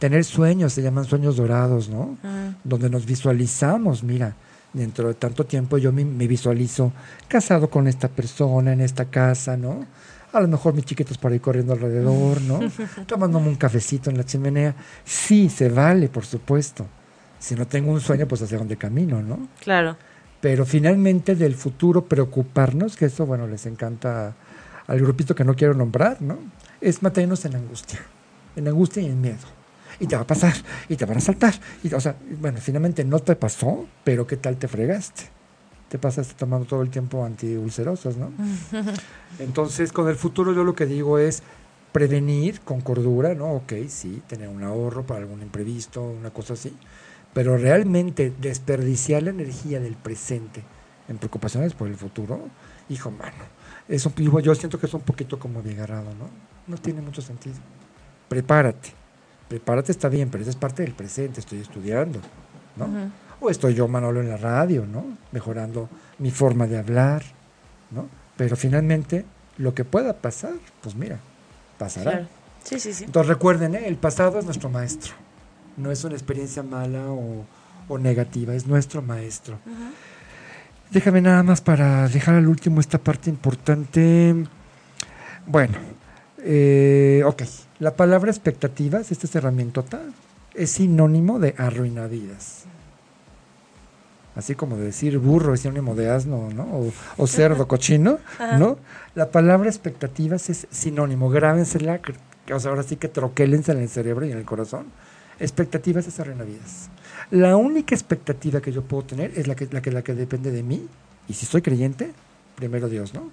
Tener sueños, se llaman sueños dorados, ¿no? Mm. Donde nos visualizamos, mira, dentro de tanto tiempo yo me, me visualizo casado con esta persona, en esta casa, ¿no? A lo mejor mis chiquitos por ahí corriendo alrededor, ¿no? (laughs) Tomándome un cafecito en la chimenea. Sí, se vale, por supuesto. Si no tengo un sueño, pues hacia dónde camino, ¿no? Claro. Pero finalmente del futuro preocuparnos, que eso, bueno, les encanta al grupito que no quiero nombrar, ¿no? Es mantenernos en angustia, en angustia y en miedo. Y te va a pasar, y te van a saltar. Y, o sea, bueno, finalmente no te pasó, pero ¿qué tal te fregaste? Te pasaste tomando todo el tiempo antiulcerosos, ¿no? (laughs) Entonces, con el futuro yo lo que digo es prevenir con cordura, ¿no? Ok, sí, tener un ahorro para algún imprevisto, una cosa así. Pero realmente desperdiciar la energía del presente en preocupaciones por el futuro, hijo, mano, eso digo, yo siento que es un poquito como bien agarrado, ¿no? No tiene mucho sentido. Prepárate. Prepárate está bien, pero esa es parte del presente, estoy estudiando, ¿no? O estoy yo, Manolo, en la radio, ¿no? Mejorando mi forma de hablar, ¿no? Pero finalmente, lo que pueda pasar, pues mira, pasará. Claro. Sí, sí, sí. Entonces recuerden, ¿eh? el pasado es nuestro maestro. No es una experiencia mala o, o negativa, es nuestro maestro. Déjame nada más para dejar al último esta parte importante. Bueno, eh, ok. La palabra expectativas, esta es herramientota, es sinónimo de arruinavidas. Así como de decir burro es sinónimo de asno, ¿no? O, o cerdo (laughs) cochino, ¿no? La palabra expectativas es sinónimo. Grábensela, o sea, ahora sí que troquélensela en el cerebro y en el corazón. Expectativas es arruinavidas. La única expectativa que yo puedo tener es la que, la que, la que depende de mí. Y si soy creyente, primero Dios, ¿no?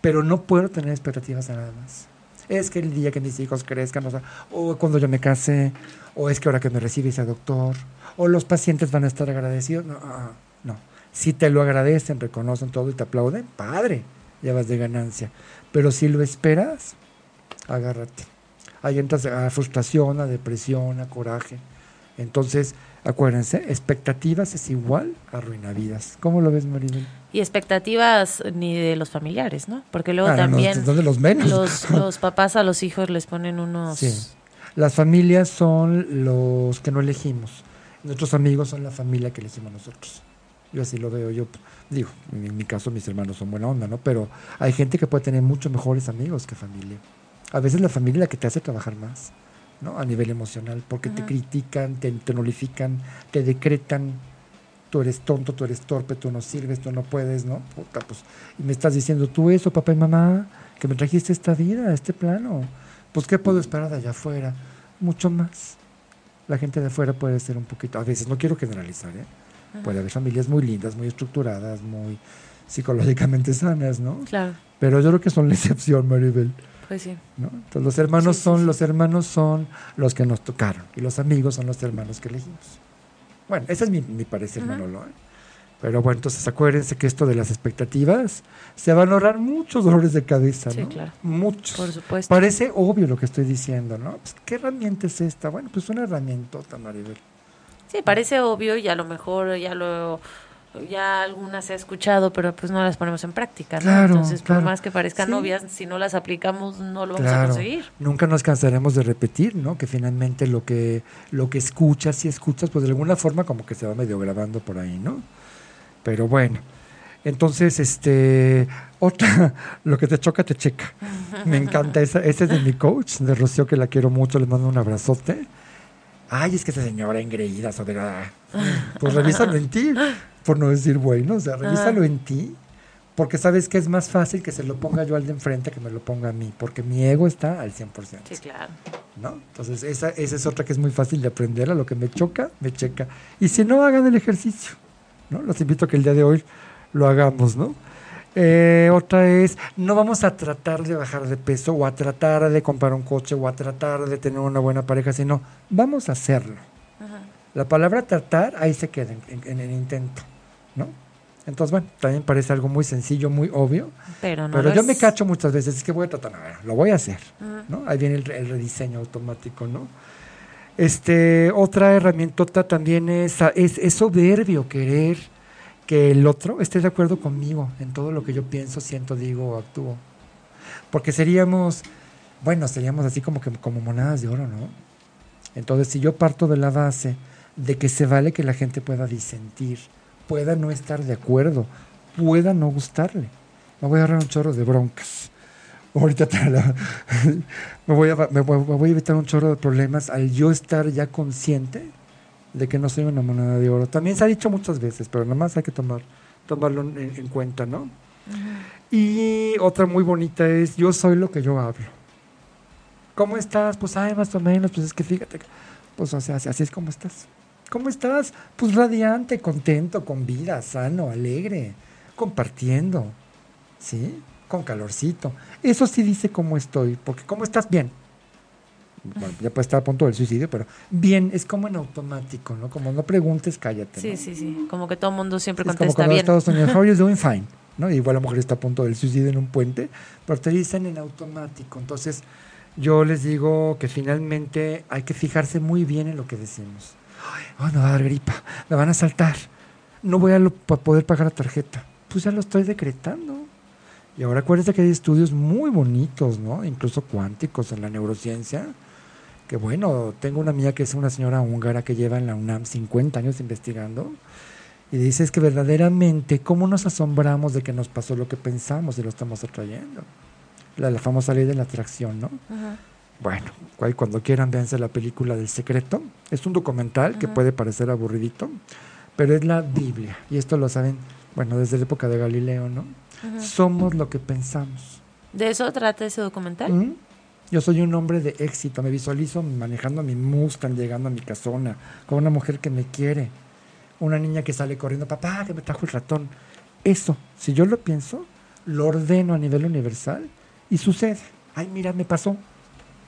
Pero no puedo tener expectativas a nada más. Es que el día que mis hijos crezcan, o, sea, cuando yo me case, o es que ahora que me recibe ese doctor, o los pacientes van a estar agradecidos. No, ah, no. Si te lo agradecen, reconocen todo y te aplauden, padre, ya vas de ganancia. Pero si lo esperas, agárrate. Ahí entras a frustración, a depresión, a coraje. Entonces, acuérdense, expectativas es igual a arruinavidas. ¿Cómo lo ves, Maribel? Y expectativas ni de los familiares, ¿no? Porque luego Ah, no, no, también de los menos. los, (laughs) los papás a los hijos les ponen unos... Sí. Las familias son los que no elegimos. Nuestros amigos son la familia que elegimos nosotros. Yo así lo veo. Yo digo, en mi caso mis hermanos son buena onda, ¿no? Pero hay gente que puede tener mucho mejores amigos que familia. A veces la familia es la que te hace trabajar más, ¿no? A nivel emocional, porque te critican, te, te nulifican, te decretan. Tú eres tonto, tú eres torpe, tú no sirves, tú no puedes, ¿no? Puta, pues, y me estás diciendo tú eso, papá y mamá, que me trajiste esta vida, a este plano. Pues, ¿qué puedo esperar de allá afuera? Mucho más. La gente de afuera puede ser un poquito, a veces, no quiero generalizar, ¿eh? Puede haber familias muy lindas, muy estructuradas, muy psicológicamente sanas, ¿no? Claro, Pero yo creo que son la excepción, Maribel. Pues sí. ¿no? Entonces los hermanos Sí, son, los hermanos son los que nos tocaron y los amigos son los hermanos que elegimos. Bueno, ese es mi, mi parecer. Manolo. ¿eh? Pero bueno, entonces acuérdense que esto de las expectativas se van a ahorrar muchos dolores de cabeza, Sí, ¿no? claro. Muchos. Por supuesto. Parece obvio lo que estoy diciendo, ¿no? Pues, ¿Qué herramienta es esta? Bueno, pues una herramientota, Maribel. Sí, parece obvio y a lo mejor ya lo ya algunas he escuchado, pero pues no las ponemos en práctica, ¿no? Claro, Entonces, por más que parezcan Sí. obvias, si no las aplicamos no lo vamos a conseguir. nunca nos cansaremos de repetir, ¿no? Que finalmente lo que lo que escuchas, si escuchas, pues de alguna forma como que se va medio grabando por ahí, ¿no? Pero bueno, entonces, este, otra, (laughs) lo que te choca, te checa. (laughs) Me encanta esa, ese es de mi coach, de Rocío, que la quiero mucho, le mando un abrazote. Ay, es que esa señora engreída, soberana. (laughs) Pues revísalo en ti, por no decir bueno, o sea, revísalo en ti, porque sabes que es más fácil que se lo ponga yo al de enfrente que me lo ponga a mí, porque mi ego está al 100%. Sí, claro. ¿no? Entonces, esa, esa es otra que es muy fácil de aprender, a lo que me choca, me checa. Y si no, hagan el ejercicio, ¿no? Los invito a que el día de hoy lo hagamos, ¿no? Eh, otra es, no vamos a tratar de bajar de peso o a tratar de comprar un coche o a tratar de tener una buena pareja, sino vamos a hacerlo. La palabra tratar ahí se queda en, en- en el intento, ¿no? Entonces, bueno, también parece algo muy sencillo, muy obvio, Pero no pero yo es. me cacho muchas veces, es que voy a tratar, no, lo voy a hacer, Ujú. ¿no? Ahí viene el, re- el rediseño automático, ¿no? Este, otra herramientota también es, es, es soberbio querer que el otro esté de acuerdo conmigo en todo lo que yo pienso, siento, digo o actúo. Porque seríamos, bueno, seríamos así como que como monadas de oro, ¿no? Entonces, si yo parto de la base de que se vale que la gente pueda disentir, pueda no estar de acuerdo, pueda no gustarle, me voy a agarrar un chorro de broncas. Ahorita te la- (laughs) me, voy a, me, voy, a evitar un chorro de problemas al yo estar ya consciente de que no soy una moneda de oro. También se ha dicho muchas veces, pero nada más hay que tomar, tomarlo en, en cuenta, ¿no? Y otra muy bonita es, yo soy lo que yo hablo. ¿Cómo estás? Pues, ay, más o menos, pues es que fíjate, pues, o sea, así- así es como estás. ¿Cómo estás? Pues radiante, contento, con vida, sano, alegre, compartiendo, ¿sí? Con calorcito. Eso sí dice cómo estoy, porque ¿cómo estás? Bien. Bueno, ya puede estar a punto del suicidio, pero bien, es como en automático, ¿no? Como no preguntes, cállate. Sí, ¿no? sí, sí. Como que todo el mundo siempre Es contesta bien. Estados Unidos, how are you doing? Fine. ¿no? Igual la mujer está a punto del suicidio en un puente, pero te dicen en automático. Entonces, yo les digo que finalmente hay que fijarse muy bien en lo que decimos. Ay, me va a dar gripa, me van a saltar, no voy a poder pagar la tarjeta. Pues ya lo estoy decretando. Y ahora acuérdense que hay estudios muy bonitos, ¿no? Incluso cuánticos en la neurociencia. Que bueno, tengo una amiga que es una señora húngara que lleva en la UNAM 50 años investigando. Y dice es que verdaderamente, ¿cómo nos asombramos de que nos pasó lo que pensamos y lo estamos atrayendo? La, la famosa ley de la atracción, ¿no? Ujú. Bueno, cuando quieran véanse la película del secreto. Es un documental que puede parecer aburridito, pero es la Biblia. Y esto lo saben, bueno, desde la época de Galileo, ¿no? Somos lo que pensamos. ¿De eso trata ese documental? ¿Mm? Yo soy un hombre de éxito, me visualizo manejando mi Mustang, llegando a mi casona, con una mujer que me quiere, una niña que sale corriendo, papá, que me trajo el ratón. Eso, si yo lo pienso, lo ordeno a nivel universal y sucede. Ay, mira, me pasó.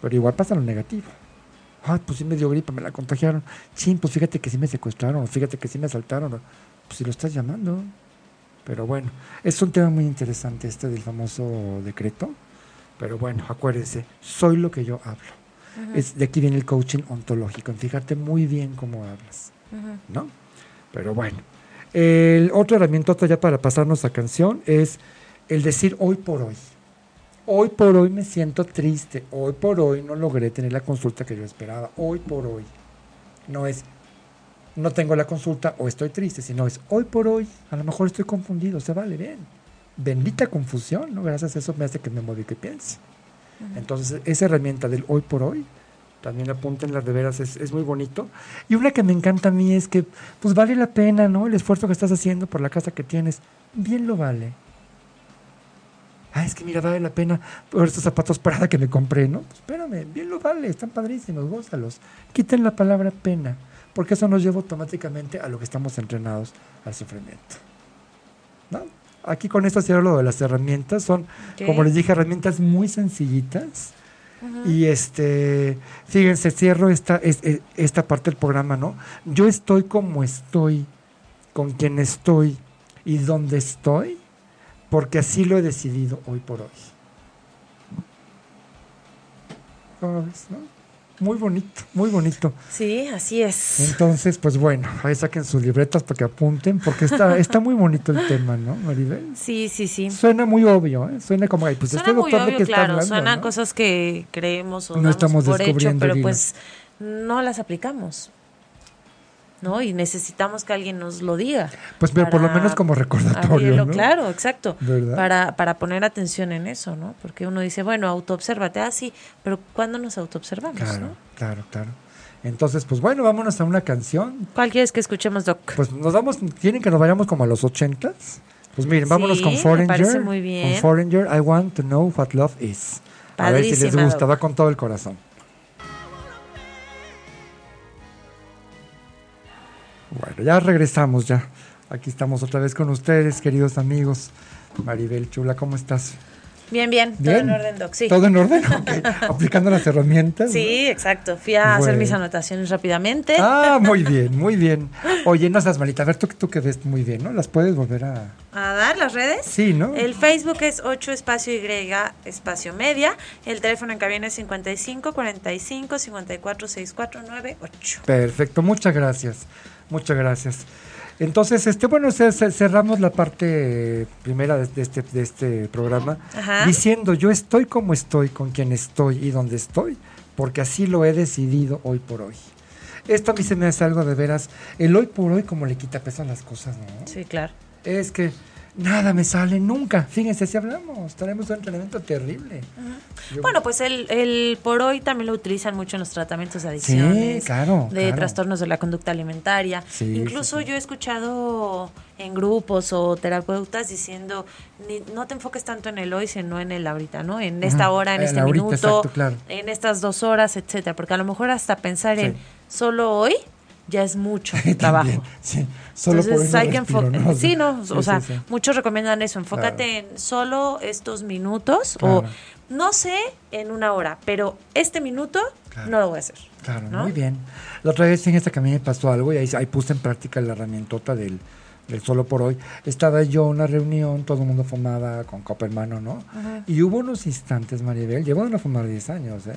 Pero igual pasa lo negativo. Ay, pues sí me dio gripa, me la contagiaron. Chin, pues fíjate que sí me secuestraron, fíjate que sí me asaltaron. Pues si lo estás llamando. Pero bueno, es un tema muy interesante este del famoso decreto. Pero bueno, acuérdense, soy lo que yo hablo. Es, de aquí viene el coaching ontológico, en fijarte muy bien cómo hablas. ¿no? Pero bueno, el otra herramienta ya para pasarnos a canción es el decir hoy por hoy. Hoy por hoy me siento triste, hoy por hoy no logré tener la consulta que yo esperaba, hoy por hoy. No es no tengo la consulta o estoy triste, sino es hoy por hoy, a lo mejor estoy confundido, se vale bien. Bendita confusión, ¿no? Gracias a eso me hace que me modifique y piense. Entonces, esa herramienta del hoy por hoy, también apúntenla de veras, es, es muy bonito. Y una que me encanta a mí es que, pues vale la pena, ¿no? El esfuerzo que estás haciendo por la casa que tienes, bien lo vale. Ah, es que mira, vale la pena por estos zapatos Prada que me compré, ¿no? Pues espérame, bien lo vale, están padrísimos, gózalos. Quiten la palabra pena, porque eso nos lleva automáticamente a lo que estamos entrenados, al sufrimiento. ¿No? Aquí con esto cierro lo de las herramientas, son, como les dije, herramientas muy sencillitas. Y este, fíjense, cierro esta, es- es- esta parte del programa, ¿no? Yo estoy como estoy, con quien estoy, y donde estoy, porque así lo he decidido hoy por hoy. ¿Cómo ves, no? Muy bonito, muy bonito. Sí, así es. Entonces, pues bueno, ahí saquen sus libretas para que apunten, porque está, (laughs) está muy bonito el tema, ¿no, Maribel? Sí, sí, sí. Suena muy obvio, ¿eh? Suena como, ay, pues Suena este muy doctor de qué está hablando, Suenan ¿no? cosas que creemos o No damos estamos por hecho, descubriendo pero pues no las aplicamos. ¿No? Y necesitamos que alguien nos lo diga. Pues mira, por lo menos como recordatorio, abrirlo, ¿no? Claro, exacto. ¿Verdad? Para, para poner atención en eso, ¿no? Porque uno dice, bueno, autoobsérvate, ah, sí, pero ¿cuándo nos autoobservamos, Claro, no? claro, claro. Entonces, pues bueno, vámonos a una canción. ¿Cuál quieres que escuchemos, Doc? Pues nos vamos, tienen que nos vayamos como a los ochentas. Pues miren, vámonos Sí, con me Foreigner. parece muy bien. Con Foreigner, I want to know what love is. A ver si les gusta, Doc. va con todo el corazón. Bueno, ya regresamos ya. Aquí estamos otra vez con ustedes, queridos amigos. Maribel Chula, ¿cómo estás? Bien, bien, todo en orden, Doc, sí. ¿Todo en orden? (laughs) Aplicando las herramientas. Sí, exacto. Fui a hacer mis anotaciones rápidamente. Ah, muy (laughs) bien, muy bien. Oye, no seas malita. A ver, tú, tú que ves muy bien, ¿no? ¿Las puedes volver a...? A dar las redes. Sí, ¿no? El Facebook es 8 espacio Y espacio media. El teléfono en cabina es 55 45 54 64 98. Perfecto, muchas gracias. Muchas gracias. Entonces, este, bueno, ce- ce- cerramos la parte primera de, de este, de este programa Ajá. diciendo yo estoy como estoy, con quien estoy y donde estoy, porque así lo he decidido hoy por hoy. Esto a mí se me hace algo de veras, el hoy por hoy como le quita peso a las cosas, ¿no? Sí, claro. Es que nada me sale nunca. Fíjense, si hablamos, tenemos un entrenamiento terrible. Bueno, pues el, el por hoy también lo utilizan mucho en los tratamientos de adicciones, Sí, claro, de claro. trastornos de la conducta alimentaria. Sí, Incluso sí, yo he escuchado en grupos o terapeutas diciendo, ni- no te enfoques tanto en el hoy, sino en el ahorita, ¿no? En esta hora, en el este ahorita, minuto, exacto, claro. en estas dos horas, etcétera. Porque a lo mejor hasta pensar en solo hoy ya es mucho (laughs) También, trabajo. sí, solo por Entonces eso hay que. ¿no? Sí, no, Sí, o sea, sí, sí. muchos recomiendan eso. Enfócate en solo estos minutos Claro. o no sé en una hora, pero este minuto Claro. no lo voy a hacer. Claro, ¿no? muy bien. La otra vez en esta a mí me pasó algo y ahí, ahí puse en práctica la herramientota del, del solo por hoy. Estaba yo en una reunión, todo el mundo fumaba con copa en mano, ¿no? Y hubo unos instantes, Maribel, llevo de no fumar 10 años, ¿eh?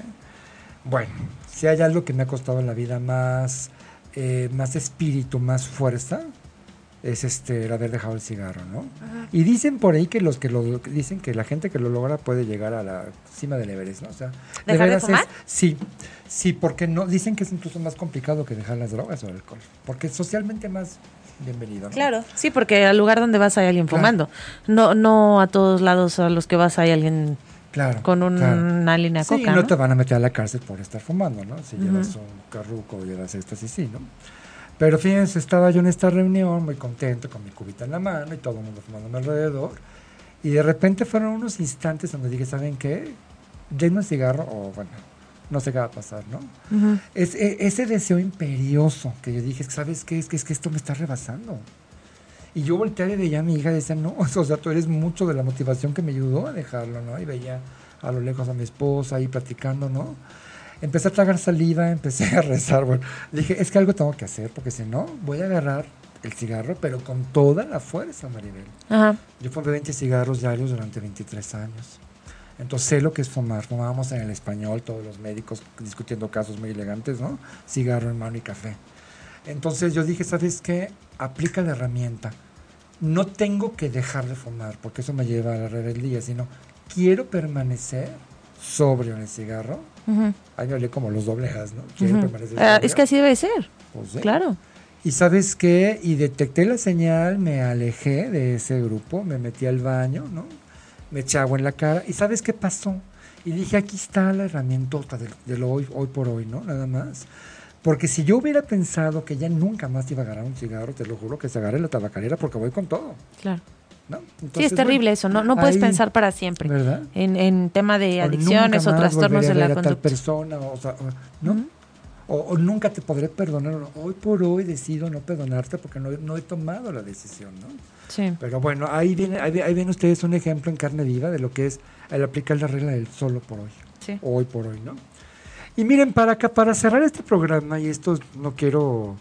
Bueno, si hay algo que me ha costado en la vida más, eh, más espíritu, más fuerza, es este el haber dejado el cigarro, ¿no? Y dicen por ahí que los que lo dicen que la gente que lo logra puede llegar a la cima del Everest, ¿no? O sea, ¿Dejar de es- fumar? sí, sí, porque no dicen que es incluso más complicado que dejar las drogas o el alcohol, porque es socialmente más bienvenido, ¿no? Claro, sí, porque al lugar donde vas hay alguien Claro. fumando. No, no a todos lados a los que vas hay alguien Claro. con un- claro. una línea Sí, coca, no, ¿no? te van a meter a la cárcel por estar fumando, ¿no? Si llevas un carruco o llevas éxtasis, sí, ¿no? Pero fíjense, estaba yo en esta reunión muy contento con mi cubita en la mano y todo el mundo fumando a mi alrededor. Y de repente fueron unos instantes donde dije, ¿saben qué? Denme un cigarro o bueno, no sé qué va a pasar, ¿no? Ujú. Es, e- ese deseo imperioso que yo dije, ¿sabes qué? Es que, es que esto me está rebasando. Y yo volteé y veía a mi hija y decía, no, (laughs) o sea, tú eres mucho de la motivación que me ayudó a dejarlo, ¿no? Y veía a lo lejos a mi esposa ahí platicando, ¿no? Empecé a tragar saliva, (laughs) empecé a rezar, bueno, dije, es que algo tengo que hacer, porque si no, voy a agarrar el cigarro, pero con toda la fuerza, Maribel. Ajá. Yo fumé 20 cigarros diarios durante 23 años. Entonces sé lo que es fumar. Fumábamos en el español, todos los médicos discutiendo casos muy elegantes, ¿no? Cigarro en mano y café. Entonces yo dije, ¿sabes qué? Aplica la herramienta. No tengo que dejar de fumar, porque eso me lleva a la rebeldía, sino quiero permanecer sobrio en el cigarro. Ujú. Ahí me hablé como los doblejas, ¿no? Quiero permanecer Ah, sobrio. es que así debe ser, Pues claro. Y sabes qué, y detecté la señal, me alejé de ese grupo, me metí al baño, ¿no? Me eché agua en la cara, y ¿sabes qué pasó? Y dije, aquí está la herramienta de, de lo hoy, hoy por hoy, ¿no? Nada más. Porque si yo hubiera pensado que ya nunca más iba a agarrar un cigarro, te lo juro que se agarre la tabacalera porque voy con todo, Claro. ¿no? Sí, Entonces, es terrible bueno, eso, no, no puedes ahí- pensar para siempre. ¿Verdad? En, en tema de adicciones o trastornos de la ver a tal conducta. persona, o, sea, ¿no? o, o nunca te podré perdonar. Hoy por hoy decido no perdonarte porque no, he- no he tomado la decisión, ¿no? Sí. Pero bueno, ahí viene, ahí, ahí ven ustedes un ejemplo en carne viva de lo que es el aplicar la regla del solo por hoy, Sí. hoy por hoy, ¿no? Y miren, para acá, para cerrar este programa, y esto no quiero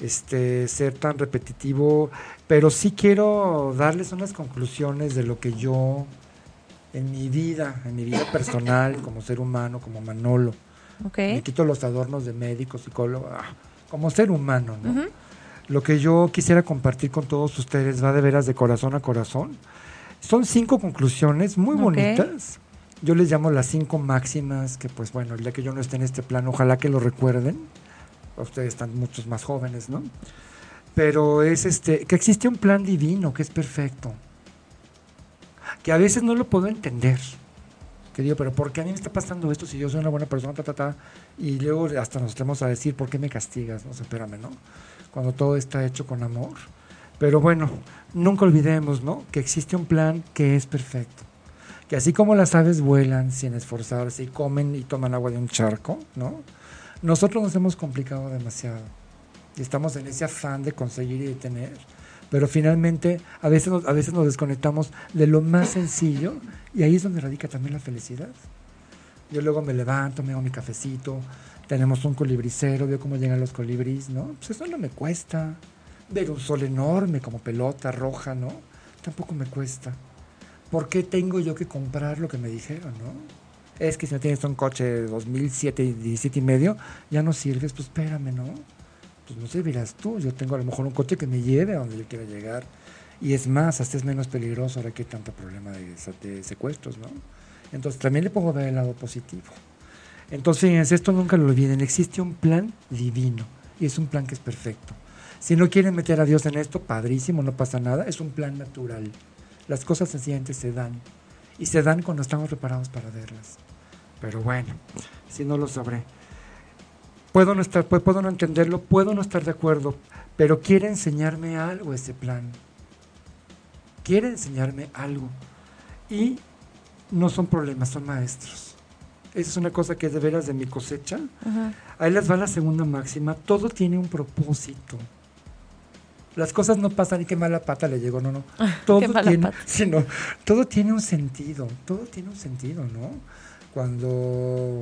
este, ser tan repetitivo, pero sí quiero darles unas conclusiones de lo que yo en mi vida, en mi vida personal, (laughs) como ser humano, como Manolo, me quito los adornos de médico, psicólogo, ah, como ser humano, ¿no? Lo que yo quisiera compartir con todos ustedes va de veras de corazón a corazón. Son cinco conclusiones muy bonitas. Yo les llamo las cinco máximas que, pues bueno, el día que yo no esté en este plano, ojalá que lo recuerden ustedes están muchos más jóvenes, ¿no? Pero es este, que existe un plan divino que es perfecto, que a veces no lo puedo entender. Que digo, pero ¿por qué a mí me está pasando esto si yo soy una buena persona, ta, ta, ta? Y luego hasta nos tenemos a decir, ¿por qué me castigas? No sé, espérame, ¿no? Cuando todo está hecho con amor. Pero bueno, nunca olvidemos, ¿no? Que existe un plan que es perfecto. Que así como las aves vuelan sin esforzarse y comen y toman agua de un charco, ¿no? Nosotros nos hemos complicado demasiado y estamos en ese afán de conseguir y de tener, pero finalmente a veces, nos, a veces nos desconectamos de lo más sencillo y ahí es donde radica también la felicidad. Yo luego me levanto, me hago mi cafecito, tenemos un colibricero, veo cómo llegan los colibríes, ¿no? Pues eso no me cuesta. Ver un sol enorme como pelota roja, ¿no? Tampoco me cuesta. ¿Por qué tengo yo que comprar lo que me dijeron, no? es que si no tienes un coche de 2007 y 17 y medio, ya no sirves, pues espérame, ¿no? Pues no servirás tú, yo tengo a lo mejor un coche que me lleve a donde yo quiera llegar. Y es más, hasta es menos peligroso ahora que hay tanto problema de, secuestros, ¿no? Entonces también le pongo ver el lado positivo. Entonces, esto nunca lo olviden, existe un plan divino y es un plan que es perfecto. Si no quieren meter a Dios en esto, padrísimo, no pasa nada, es un plan natural. Las cosas sencillamente se dan y se dan cuando estamos preparados para verlas. Pero bueno, si no lo sabré. Puedo no, estar, puedo no entenderlo, puedo no estar de acuerdo, pero quiere enseñarme algo ese plan. Quiere enseñarme algo. Y no son problemas, son maestros. Esa es una cosa que es de veras de mi cosecha. Ahí les va la segunda máxima. Todo tiene un propósito. Las cosas no pasan y qué mala pata le llegó, no, no. (laughs) Todo tiene, sino, todo tiene un sentido, todo tiene un sentido, ¿no? Cuando,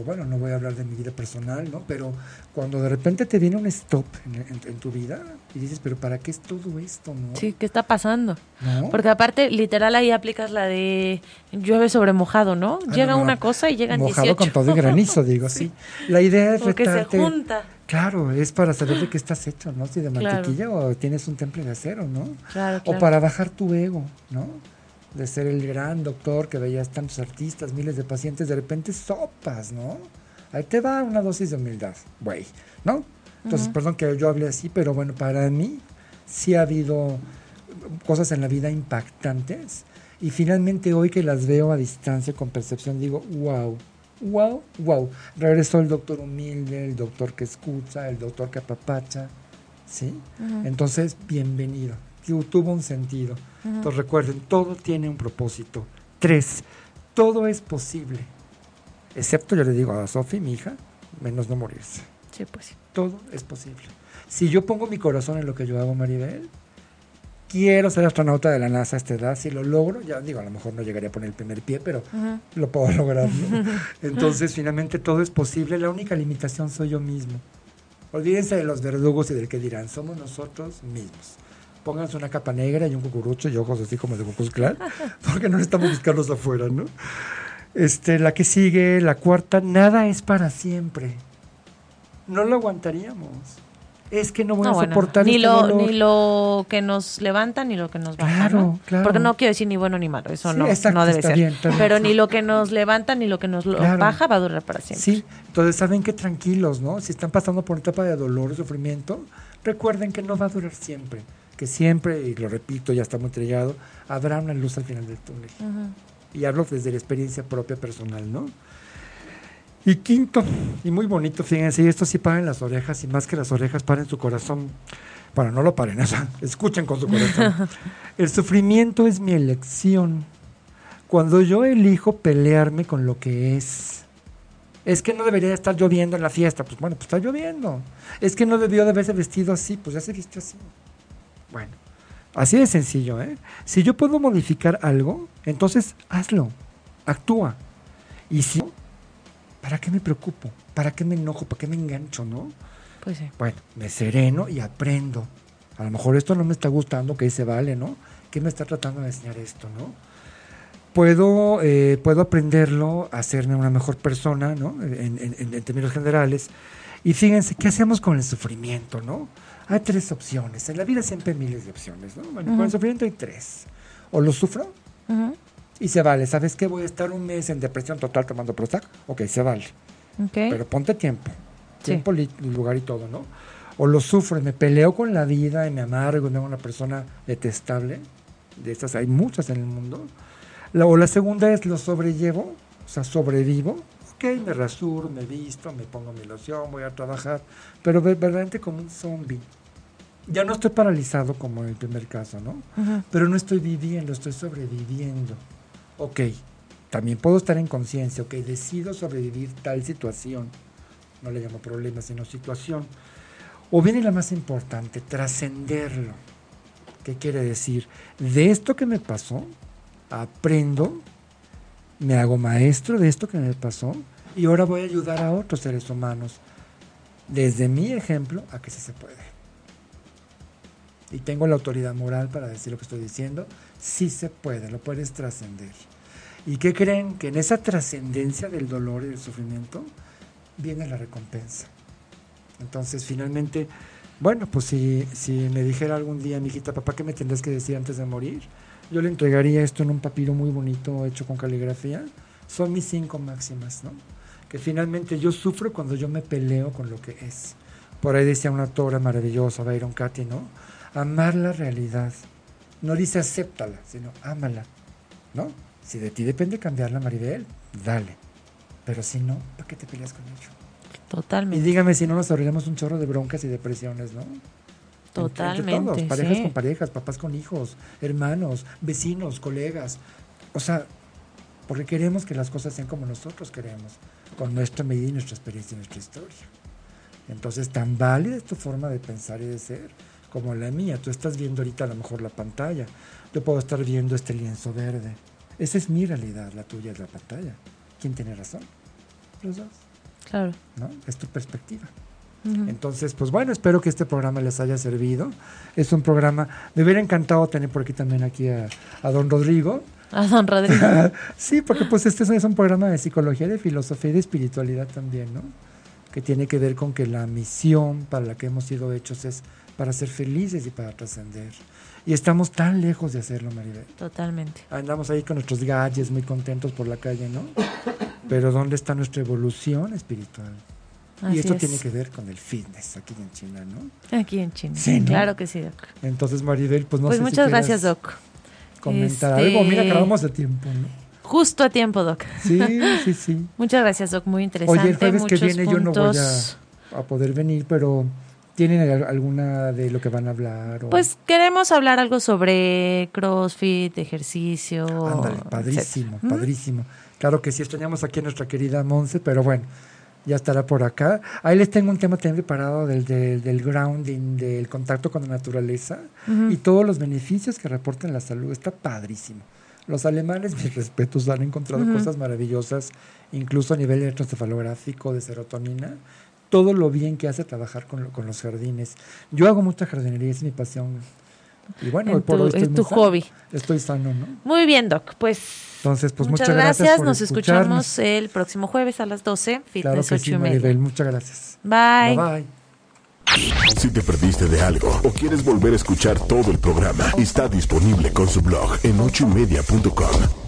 bueno, no voy a hablar de mi vida personal, ¿no? Pero cuando de repente te viene un stop en, tu vida y dices, pero ¿para qué es todo esto, no? Sí, ¿qué está pasando? Porque aparte, literal, ahí aplicas la de llueve sobre mojado, ¿no? Ah, Llega una cosa y llegan mojado con todo el granizo, digo, (laughs) sí. La idea es Porque se junta. Claro, es para saber de qué estás hecho, ¿no? Si de mantequilla o tienes un temple de acero, ¿no? Claro, O para bajar tu ego, ¿no? De ser el gran doctor que veías tantos artistas, miles de pacientes, de repente sopas, ¿no? Ahí te va una dosis de humildad, güey, ¿no? Entonces, perdón que yo hable así, pero bueno, para mí sí ha habido cosas en la vida impactantes y finalmente hoy que las veo a distancia con percepción digo, wow, wow, wow. Regresó el doctor humilde, el doctor que escucha, el doctor que apapacha, ¿sí? Entonces, bienvenido tuvo un sentido. Entonces recuerden, todo tiene un propósito. Tres, todo es posible. Excepto, yo le digo a Sofi, mi hija, menos no morirse. Sí, pues Todo es posible. Si yo pongo mi corazón en lo que yo hago, Maribel, quiero ser astronauta de la NASA a esta edad, si lo logro, ya digo, a lo mejor no llegaría a poner el primer pie, pero lo puedo lograr. (laughs) Entonces, finalmente todo es posible, la única limitación soy yo mismo. Olvídense de los verdugos y del que dirán, somos nosotros mismos pónganse una capa negra y un cucurucho y ojos así como de Cucuz (laughs) porque no necesitamos buscarlos afuera, ¿no? Este, la que sigue, la cuarta, nada es para siempre. No lo aguantaríamos. Es que no voy a soportar ni este lo ni lo que nos levanta ni lo que nos baja, claro, Claro. Porque no quiero decir ni bueno ni malo, eso no, no debe ser. Pero ni lo que nos levanta ni lo que nos baja va a durar para siempre. Sí, entonces saben que tranquilos, ¿no? Si están pasando por una etapa de dolor, sufrimiento, recuerden que no va a durar siempre que siempre, y lo repito, ya está muy trillado, habrá una luz al final del túnel. Y hablo desde la experiencia propia personal, ¿no? Y quinto, y muy bonito, fíjense, y esto sí paren las orejas, y más que las orejas, paren su corazón. Bueno, no lo paren, (laughs) escuchen con su corazón. (laughs) El sufrimiento es mi elección. Cuando yo elijo pelearme con lo que es. Es que no debería estar lloviendo en la fiesta. Pues bueno, pues está lloviendo. Es que no debió de haberse vestido así. Pues ya se vistió así. Bueno, así de sencillo, ¿eh? Si yo puedo modificar algo, entonces hazlo, actúa. Y si ¿para qué me preocupo? ¿Para qué me enojo? ¿Para qué me engancho, no? Pues sí. Bueno, me sereno y aprendo. A lo mejor esto no me está gustando, que se vale, ¿no? ¿Qué me está tratando de enseñar esto, no? Puedo, eh, puedo aprenderlo, hacerme una mejor persona, ¿no? En, en- en términos generales. Y fíjense, ¿qué hacemos con el sufrimiento, no? Hay tres opciones. En la vida siempre hay miles de opciones, ¿no? Bueno, con el sufrimiento hay tres. O lo sufro y se vale. ¿Sabes qué? Voy a estar un mes en depresión total tomando Prozac. Ok, se vale. Pero ponte tiempo. Tiempo, lugar y todo, ¿no? O lo sufro y me peleo con la vida y me amargo y me hago una persona detestable. De estas hay muchas en el mundo. La, o la segunda es lo sobrellevo, o sea, sobrevivo. Ok, me rasuro, me visto, me pongo mi loción, voy a trabajar. Pero ve- verdaderamente como un zombie. Ya no estoy paralizado como en el primer caso, ¿no? Pero no estoy viviendo, estoy sobreviviendo. Ok, también puedo estar en conciencia, ok, decido sobrevivir tal situación. No le llamo problema, sino situación. O viene la más importante, trascenderlo. ¿Qué quiere decir? De esto que me pasó, aprendo, me hago maestro de esto que me pasó y ahora voy a ayudar a otros seres humanos, desde mi ejemplo, a que sí se puede y tengo la autoridad moral para decir lo que estoy diciendo, sí se puede, lo puedes trascender. ¿Y qué creen? Que en esa trascendencia del dolor y del sufrimiento viene la recompensa. Entonces, finalmente, bueno, pues si, si me dijera algún día, mi hijita, papá, ¿qué me tendrás que decir antes de morir? Yo le entregaría esto en un papiro muy bonito hecho con caligrafía. Son mis cinco máximas, ¿no? Que finalmente yo sufro cuando yo me peleo con lo que es. Por ahí decía una autora maravillosa, Byron Katy, ¿no? Amar la realidad. No dice acéptala, sino ámala, ¿no? Si de ti depende cambiarla, Maribel, dale. Pero si no, ¿para qué te peleas con ello? Y Totalmente. dígame si no nos abriremos un chorro de broncas y depresiones, ¿no? Entre Totalmente. todos, parejas sí. con parejas, papás con hijos, hermanos, vecinos, colegas. O sea, porque queremos que las cosas sean como nosotros queremos, con nuestra medida y nuestra experiencia y nuestra historia. Entonces, tan válida es tu forma de pensar y de ser como la mía. Tú estás viendo ahorita a lo mejor la pantalla. Yo puedo estar viendo este lienzo verde. Esa es mi realidad, la tuya es la pantalla. ¿Quién tiene razón? Los dos, Claro. ¿no? Es tu perspectiva. Entonces, pues bueno, espero que este programa les haya servido. Es un programa, me hubiera encantado tener por aquí también aquí a, a don Rodrigo. A don Rodrigo. (laughs) sí, porque pues este es un programa de psicología, de filosofía y de espiritualidad también, ¿no? Que tiene que ver con que la misión para la que hemos sido hechos es para ser felices y para trascender. Y estamos tan lejos de hacerlo, Maribel. Totalmente. Andamos ahí con nuestros gadgets muy contentos por la calle, ¿no? Pero ¿dónde está nuestra evolución espiritual? Así y esto es. tiene que ver con el fitness aquí en China, ¿no? Aquí en China. Sí, ¿no? Claro que sí, Doc. Entonces, Maribel, pues no pues sé muchas gracias, Doc. Comentar Este- algo. Mira, acabamos de tiempo, ¿no? Justo a tiempo, Doc. Sí, sí, sí. (laughs) Muchas gracias, Doc. Muy interesante. Oye, el jueves que viene yo no voy a, a poder venir, pero ¿tienen al- alguna de lo que van a hablar? o- Pues queremos hablar algo sobre CrossFit, ejercicio. Ándale, padrísimo, etcétera. ¿Mm? padrísimo. Claro que sí, extrañamos aquí a nuestra querida Monse, pero bueno, ya estará por acá. Ahí les tengo un tema también preparado del, del, del grounding, del contacto con la naturaleza Ujú. y todos los beneficios que reportan la salud. Está padrísimo. Los alemanes, (laughs) mis respetos, han encontrado Ujú. cosas maravillosas, incluso a nivel electroencefalográfico, de serotonina. Todo lo bien que hace trabajar con, lo- con los jardines. Yo hago mucha jardinería, es mi pasión. Y bueno, hoy En por tu- hoy estoy es tu sano. hobby. Estoy sano, ¿no? Muy bien, Doc. Pues, Entonces, pues muchas, muchas, gracias. por Nos escucharnos. escuchamos el próximo jueves a las 12. Fitness Claro que 8 sí, y media. Maribel. Muchas gracias. Bye. Bye bye. Si te perdiste de algo o quieres volver a escuchar todo el programa, está disponible con su blog en ochoymedia.com.